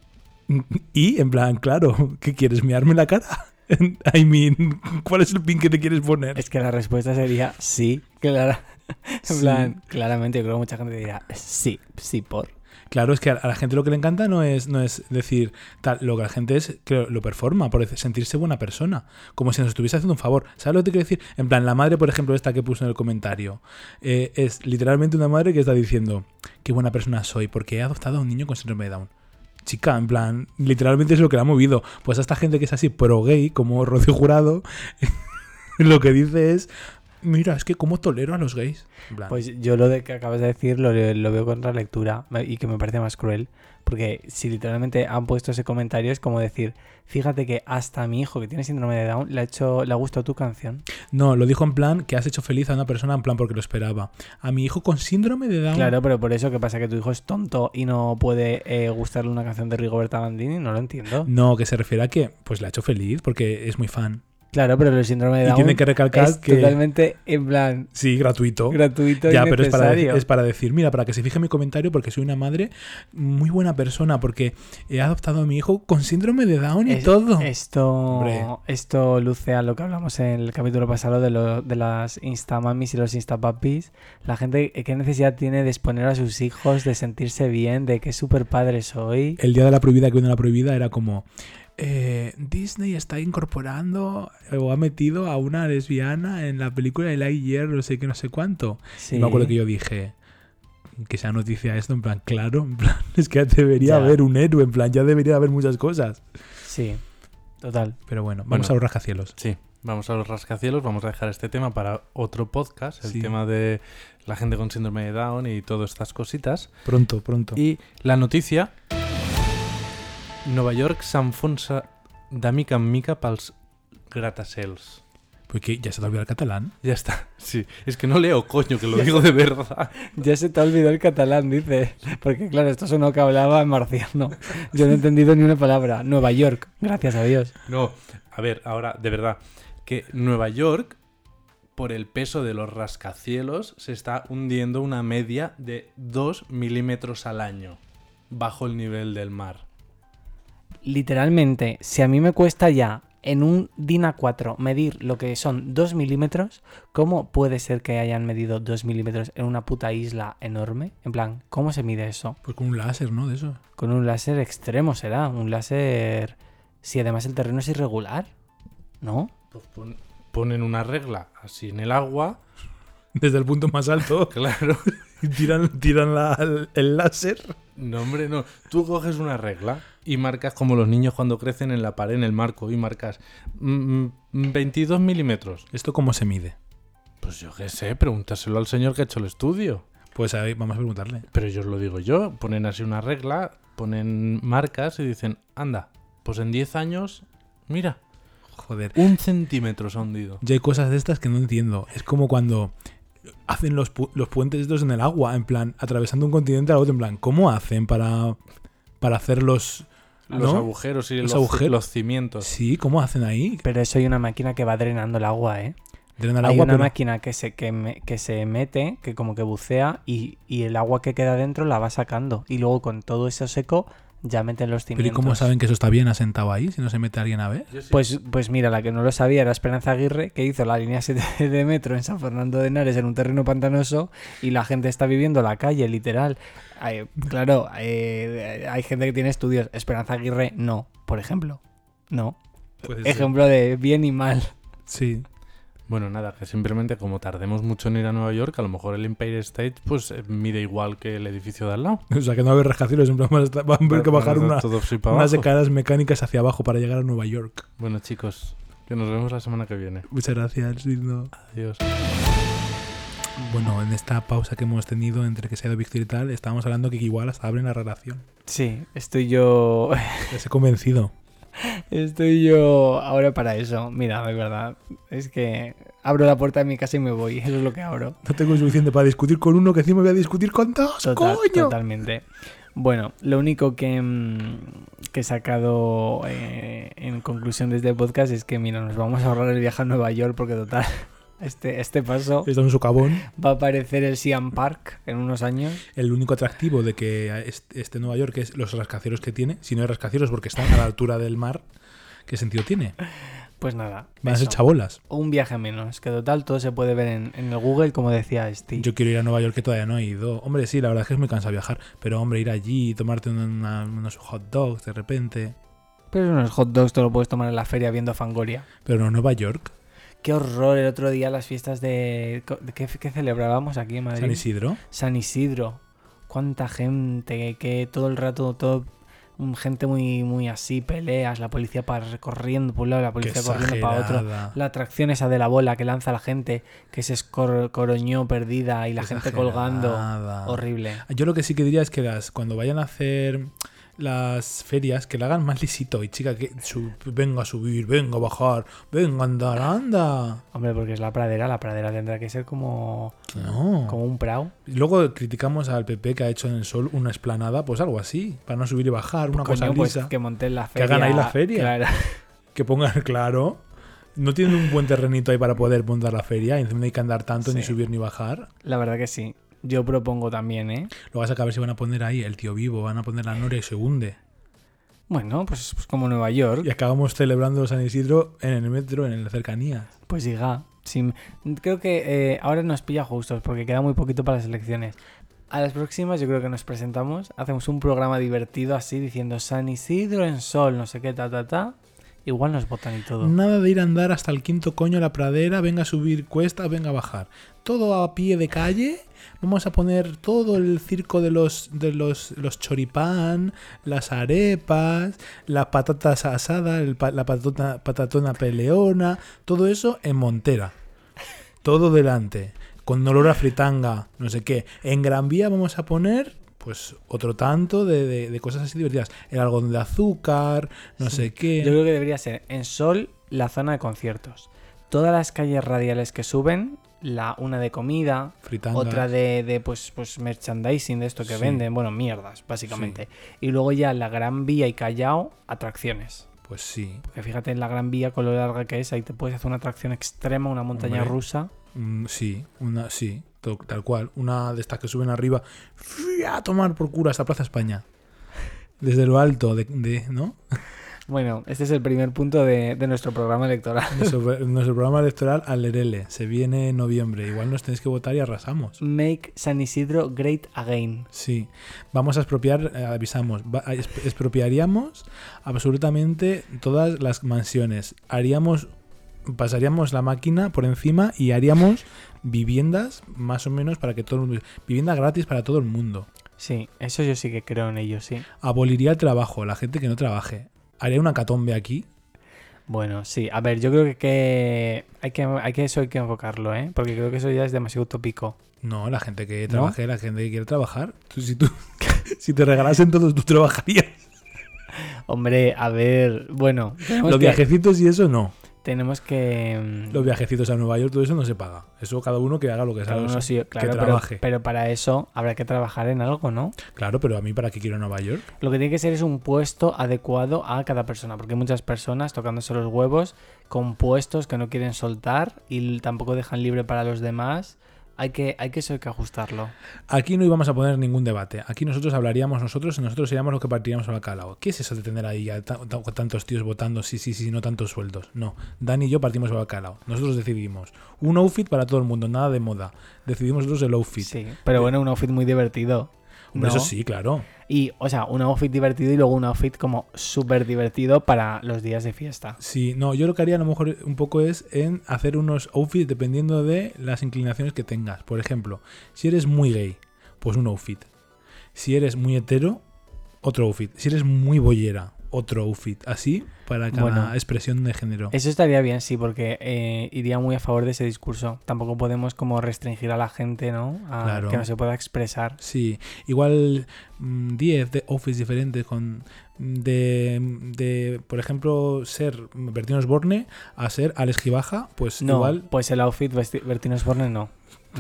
Y, en plan, claro, ¿qué quieres? ¿Mearme la cara? <laughs> I mean, ¿cuál es el pin que te quieres poner? Es que la respuesta sería sí, clara. <laughs> En Sí. plan, claramente, yo creo que mucha gente dirá sí, sí, por. Claro, es que a la gente lo que le encanta no es, no es decir tal, lo que la gente es que lo performa, por sentirse buena persona, como si nos estuviese haciendo un favor. ¿Sabes lo que te quiero decir? En plan, la madre, por ejemplo, esta que puso en el comentario, eh, es literalmente una madre que está diciendo, qué buena persona soy, porque he adoptado a un niño con síndrome de Down. Chica, en plan, literalmente es lo que la ha movido. Pues a esta gente que es así pro gay, como Rocío Jurado, <laughs> lo que dice es, mira, es que cómo tolero a los gays. Pues yo lo de que acabas de decir lo, lo veo con relectura me- y que me parece más cruel. Porque si literalmente han puesto ese comentario es como decir, fíjate que hasta a mi hijo que tiene síndrome de Down le ha hecho, le ha gustado tu canción. No, lo dijo en plan que has hecho feliz a una persona en plan porque lo esperaba. A mi hijo con síndrome de Down. Claro, pero por eso que pasa que tu hijo es tonto y no puede eh, gustarle una canción de Rigoberta Bandini, no lo entiendo. No, que se refiere a que pues le ha hecho feliz porque es muy fan. Claro, pero el síndrome de Y Down tiene que recalcar es que totalmente en plan sí, gratuito. gratuito Ya, y pero es para, es para decir, mira, para que se fije mi comentario, porque soy una madre muy buena persona, porque he adoptado a mi hijo con síndrome de Down y Es- todo. Esto, Hombre. esto luce a lo que hablamos en el capítulo pasado de, lo- de las instamamis y los instapapis. La gente, ¿qué necesidad tiene de exponer a sus hijos, de sentirse bien, de que super padre soy? El día de la prohibida que vino la prohibida era como eh, Disney está incorporando o ha metido a una lesbiana en la película de Lightyear, no sé qué, no sé cuánto. Sí. Y me acuerdo que yo dije que sea noticia esto, en plan, claro, en plan, <laughs> es que debería Ya. haber un héroe, en plan, ya debería haber muchas cosas. Sí, total. Pero bueno, vamos Bueno. a los rascacielos. Sí, vamos a los rascacielos, vamos a dejar este tema para otro podcast, el Sí. tema de la gente con síndrome de Down y todas estas cositas. Pronto, pronto. Y la noticia, Nova York s'enfonsa de mica en mica pels gratacels. Porque ya se te olvidó el catalán. Ya está, <laughs> sí. Es que no leo, coño, que lo digo de verdad. Ya se te ha olvidado el catalán, dice. Porque claro, esto es uno que hablaba en marciano. Yo no he entendido ni una palabra. Nueva York, gracias a Dios. No, a ver, ahora, de verdad, que Nueva York, por el peso de los rascacielos, se está hundiendo una media de 2 milímetros al año bajo el nivel del mar. Literalmente, si a mí me cuesta ya en un DIN A4 medir lo que son 2 milímetros, ¿cómo puede ser que hayan medido 2 milímetros en una puta isla enorme? En plan, ¿cómo se mide eso? Pues con un láser, ¿no? De eso. Con un láser extremo será, un láser... Si además el terreno es irregular, ¿no? Pues pon- ponen una regla así en el agua, Desde el punto más alto. <laughs> claro. y <laughs> tiran, tiran la- el, el láser. No, hombre, no. Tú coges una regla y marcas como los niños cuando crecen en la pared, en el marco, y marcas mm, mm, 22 milímetros. ¿Esto cómo se mide? Pues yo qué sé, pregúntaselo al señor que ha hecho el estudio. Pues ahí vamos a preguntarle. Pero yo os lo digo yo, ponen así una regla, ponen marcas y dicen, anda, pues en 10 años, mira, Joder. un centímetro se ha hundido. Yo hay cosas de estas que no entiendo. Es como cuando hacen los, pu- los puentes estos en el agua, en plan, atravesando un continente al otro, en plan, ¿cómo hacen para, para hacer los, los ¿No? agujeros y Los los, agujeros. los cimientos. Sí, ¿cómo hacen ahí? Pero eso hay una máquina que va drenando el agua, ¿eh? Drenan hay agua, una pero- máquina que se, que, me- que se mete, que como que bucea y, y el agua que queda dentro la va sacando. Y luego con todo eso seco ya meten los Pero ¿y cimientos. cómo saben que eso está bien asentado ahí si no se mete alguien a ver? Sí. Pues, pues mira, la que no lo sabía era Esperanza Aguirre, que hizo la línea 7 de metro en San Fernando de Henares en un terreno pantanoso y la gente está viviendo la calle, literal. Ay, claro, eh, hay gente que tiene estudios. Esperanza Aguirre no, por ejemplo. No. Puede ser. Ejemplo de bien y mal. Sí. Bueno, nada, que simplemente como tardemos mucho en ir a Nueva York, a lo mejor el Empire State pues eh, mide igual que el edificio de al lado. <laughs> O sea, que no va a haber rascacielos, en plan van a haber que bajar una- unas escaleras mecánicas hacia abajo para llegar a Nueva York. Bueno, chicos, que nos vemos la semana que viene. Muchas gracias, Lindo. Adiós. Bueno, en esta pausa que hemos tenido entre que se ha ido Víctor y tal, estábamos hablando que igual hasta abren la relación. Sí, estoy yo. Les <laughs> he convencido. Estoy yo ahora para eso. Mira, de verdad. Es que abro la puerta de mi casa y me voy. Eso es lo que abro. No tengo suficiente para discutir con uno que encima voy a discutir con dos, Total- coño. Totalmente. Bueno, lo único que, mm, que he sacado eh, en conclusión de este podcast es que, mira, nos vamos a ahorrar el viaje a Nueva York porque, total, este, este paso Está en su cabón. va a aparecer el Siam Park en unos años. El único atractivo de que este, este Nueva York es los rascacielos que tiene. Si no hay rascacielos porque están a la altura del mar, ¿qué sentido tiene? Pues nada, Van a ser chabolas. un viaje menos, que total todo se puede ver en, en el Google, como decía Steve. Yo quiero ir a Nueva York que todavía no he ido. Hombre, sí, la verdad es que es muy cansado viajar. Pero, hombre, ir allí y tomarte una- unos hot dogs de repente. Pero unos hot dogs te lo puedes tomar en la feria viendo Fangoria. Pero no Nueva York, Qué horror el otro día las fiestas de... ¿qué, qué celebrábamos aquí en Madrid? San Isidro. San Isidro. Cuánta gente, que todo el rato, todo mm, gente muy, muy así, peleas, la policía para recorriendo por un lado, la policía corriendo para otro. La atracción esa de la bola que lanza la gente, que se escoroñó perdida y la Qué gente colgando. Horrible. Yo lo que sí que diría es que las, cuando vayan a hacer las ferias, que la hagan más lisito. Y chica, que su- venga a subir, venga a bajar, venga a andar, anda. Hombre, porque es la pradera, la pradera tendrá que ser como, No. como un prau. Luego criticamos al PP que ha hecho en el sol una esplanada, pues algo así, para no subir y bajar, una cosa pues lisa. que monten la Que hagan ahí la feria. Claro. <laughs> Que pongan claro. No tienen un buen terrenito ahí para poder montar la feria, y encima no hay que andar tanto, ni subir ni bajar. La verdad que sí. Yo propongo también, ¿eh? Lo vas a ver si van a poner ahí el tío vivo, van a poner la Noria y se hunde. Bueno, pues, pues como Nueva York. Y acabamos celebrando San Isidro en el metro, en la cercanía. Pues diga. sí, creo que eh, ahora nos pilla justos porque queda muy poquito para las elecciones. A las próximas yo creo que nos presentamos, hacemos un programa divertido así diciendo San Isidro en sol, no sé qué, ta, ta, ta. Igual nos votan y todo. Nada de ir a andar hasta el quinto coño a la pradera, venga a subir cuesta, venga a bajar. Todo a pie de calle. Vamos a poner todo el circo de los de los, los choripán, las arepas, las patatas asadas, el la patata- patatona peleona, todo eso en Montera. Todo delante, con olor a fritanga, no sé qué. En Gran Vía vamos a poner pues otro tanto de, de- de cosas así divertidas. El algodón de azúcar, no sé qué. Yo creo que debería ser en sol la zona de conciertos. Todas las calles radiales que suben, la una de comida, otra de, de, pues, pues merchandising de esto que Sí. venden, bueno, mierdas, básicamente. Y luego ya la Gran Vía y Callao, atracciones. Pues sí. Porque fíjate en la Gran Vía con lo larga que es, ahí te puedes hacer una atracción extrema, una montaña Hombre. rusa. Mm, sí, una, sí, tal cual. Una de estas que suben arriba a tomar por cura hasta Plaza España. Desde lo alto, de, de- ¿no? <laughs> Bueno, este es el primer punto de, de nuestro programa electoral. <laughs> Nuestro, nuestro programa electoral Alerele. Se viene en noviembre. Igual nos tenéis que votar y arrasamos. Make San Isidro great again. Sí. Vamos a expropiar, eh, avisamos, va- expropiaríamos absolutamente todas las mansiones. Haríamos, pasaríamos la máquina por encima y haríamos viviendas más o menos para que todo el mundo... Vivienda gratis para todo el mundo. Sí, eso yo sí que creo en ello, sí. Aboliría el trabajo, la gente que no trabaje. Haría una catombe aquí. Bueno, sí. A ver, yo creo que, que hay que hay que eso hay que enfocarlo, ¿eh? Porque creo que eso ya es demasiado utópico. No, la gente que ¿No? trabaje, la gente que quiere trabajar. Tú, si, tú, <laughs> si te regalasen todos, tú trabajarías. <laughs> Hombre, a ver, bueno, Los que, viajecitos y eso no. Tenemos que... mm, Los viajecitos a Nueva York, todo eso no se paga. Eso cada uno que haga lo que sabe. uno sí, claro, pero, trabaje. pero para eso habrá que trabajar en algo, ¿no? Claro, pero a mí, ¿para qué quiero Nueva York? Lo que tiene que ser es un puesto adecuado a cada persona, porque hay muchas personas tocándose los huevos con puestos que no quieren soltar y tampoco dejan libre para los demás. Hay que, hay que eso hay que ajustarlo. Aquí no íbamos a poner ningún debate. Aquí nosotros hablaríamos nosotros y nosotros seríamos los que partiríamos al bacalao. ¿Qué es eso de tener ahí a ta- ta- tantos tíos votando sí, sí, sí, no tantos sueldos? No. Dani y yo partimos al bacalao. Nosotros decidimos. Un outfit para todo el mundo, nada de moda. Decidimos nosotros el outfit. Sí, pero bueno, un outfit muy divertido. Hombre, ¿no? Eso sí, claro. Y, o sea, un outfit divertido y luego un outfit como súper divertido para los días de fiesta. Sí, no, yo lo que haría a lo mejor un poco es en hacer unos outfits dependiendo de las inclinaciones que tengas. Por ejemplo, si eres muy gay, pues un outfit. Si eres muy hetero, otro outfit. Si eres muy bollera, otro outfit. Así para cada Bueno. expresión de género. Eso estaría bien, sí, porque eh, iría muy a favor de ese discurso. Tampoco podemos como restringir a la gente, ¿no? A Claro. que no se pueda expresar. Sí, igual mm, 10 de outfits diferentes con de, de, por ejemplo, ser Bertino Osborne a ser Alex Gibaja, pues No, igual pues el outfit Bertino Osborne no.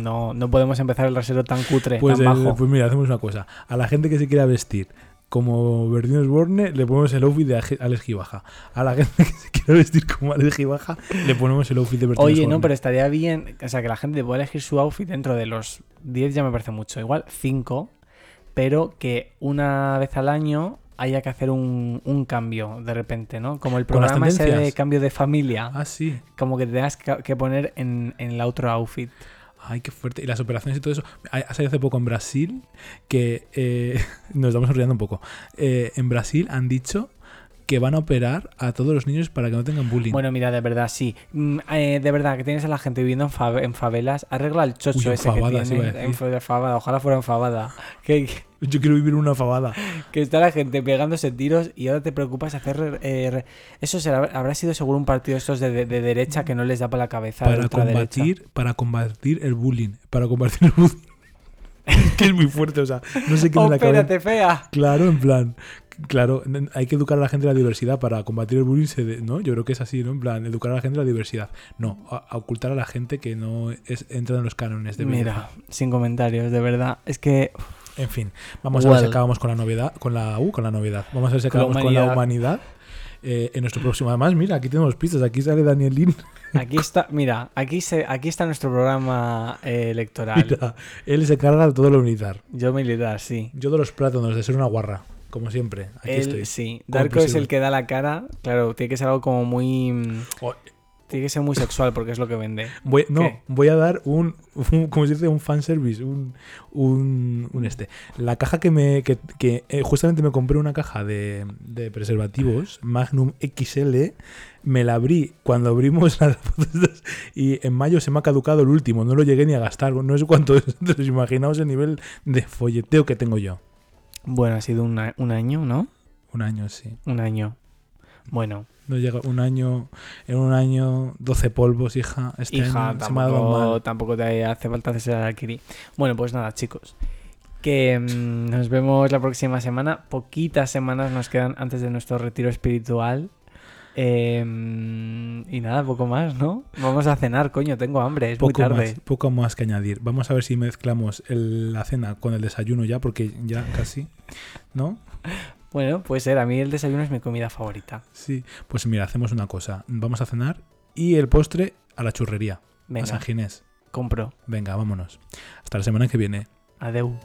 No, no podemos empezar el rasero tan cutre, Pues, tan el- bajo. pues mira, hacemos una cosa. A la gente que se quiera vestir como Bertino Osborne, le ponemos el outfit de Alex Gibaja. A la gente que se quiera vestir como Alex Gibaja, le ponemos el outfit de Bertino Oye, Osborne. no, pero estaría bien, o sea, que la gente pueda elegir su outfit dentro de los 10 ya me parece mucho, igual 5, pero que una vez al año haya que hacer un, un cambio de repente, ¿no? Como el programa ese de cambio de familia, Ah, sí. como que te tengas que que poner en, en el otro outfit. Ay, qué fuerte. Y las operaciones y todo eso. Ha salido hace poco en Brasil que eh, <laughs> nos estamos sonriendo un poco. Eh, en Brasil han dicho que van a operar a todos los niños para que no tengan bullying. Bueno, mira, de verdad, sí. Mm, eh, de verdad, que tienes a la gente viviendo en, fa- en favelas, arregla el chocho Uy, ese que tiene. En fa- fabada, ojalá fuera en fabada. <laughs> Que, Yo quiero vivir una fabada. que está la gente pegándose tiros y ahora te preocupas hacer... eh, eso será, habrá sido seguro un partido estos de, de- de derecha que no les da para la cabeza. Para combatir, para combatir el bullying. Para combatir el bullying. <laughs> que es muy fuerte, o sea, no sé qué ¡Oh, me la cabeza. fea! Claro, en plan, claro, hay que educar a la gente la diversidad para combatir el bullying, de- ¿no? Yo creo que es así, ¿no? En plan, educar a la gente a la diversidad. No, a, a ocultar a la gente que no es, entra en los cánones de. Mira, sin comentarios, de verdad. Es que En fin, vamos a ver si acabamos con la novedad, con la uh, con la novedad. Vamos a ver si la acabamos con la humanidad. eh, en nuestro próximo. Además, mira, aquí tenemos pistas. Aquí sale Danielín. <laughs> aquí está, mira, aquí, se, aquí está nuestro programa eh, electoral. Mira, él se carga de todo lo militar. Yo militar, sí. Yo de los plátanos, de ser una guarra. Como siempre. Aquí Él, estoy. sí. Darko es el que da la cara. Claro, tiene que ser algo como muy. Oh, Tiene que ser muy sexual porque es lo que vende. Voy, no, ¿Qué? voy a dar un, un ¿cómo se dice? Un fanservice, un, un, un este. La caja que me, que, que, eh, justamente me compré una caja de, de preservativos Magnum XL, me la abrí cuando abrimos <laughs> las fotos y en mayo se me ha caducado el último, no lo llegué ni a gastar, no sé cuánto es, <laughs> entonces imaginaos el nivel de folleteo que tengo yo. Bueno, ha sido una- un año, ¿no? Un año, sí. Un año. Bueno, No llega un año, en un año 12 polvos, hija. Este hija, año se me ha dado mal. tampoco, tampoco te hace falta hacer el Kiri. Bueno, pues nada, chicos. Que mm, nos vemos la próxima semana. Poquitas semanas nos quedan antes de nuestro retiro espiritual. Em, y nada, poco más, ¿no? Vamos a cenar, coño, tengo hambre, es muy tarde. más, poco más que añadir. Vamos a ver si mezclamos el- la cena con el desayuno ya, porque ya casi, ¿no? Bueno, puede ser, a mí el desayuno es mi comida favorita. Sí. Pues mira, hacemos una cosa. Vamos a cenar y el postre a la churrería, a Venga, San Ginés. compro. Venga, vámonos. Hasta la semana que viene. Adeu.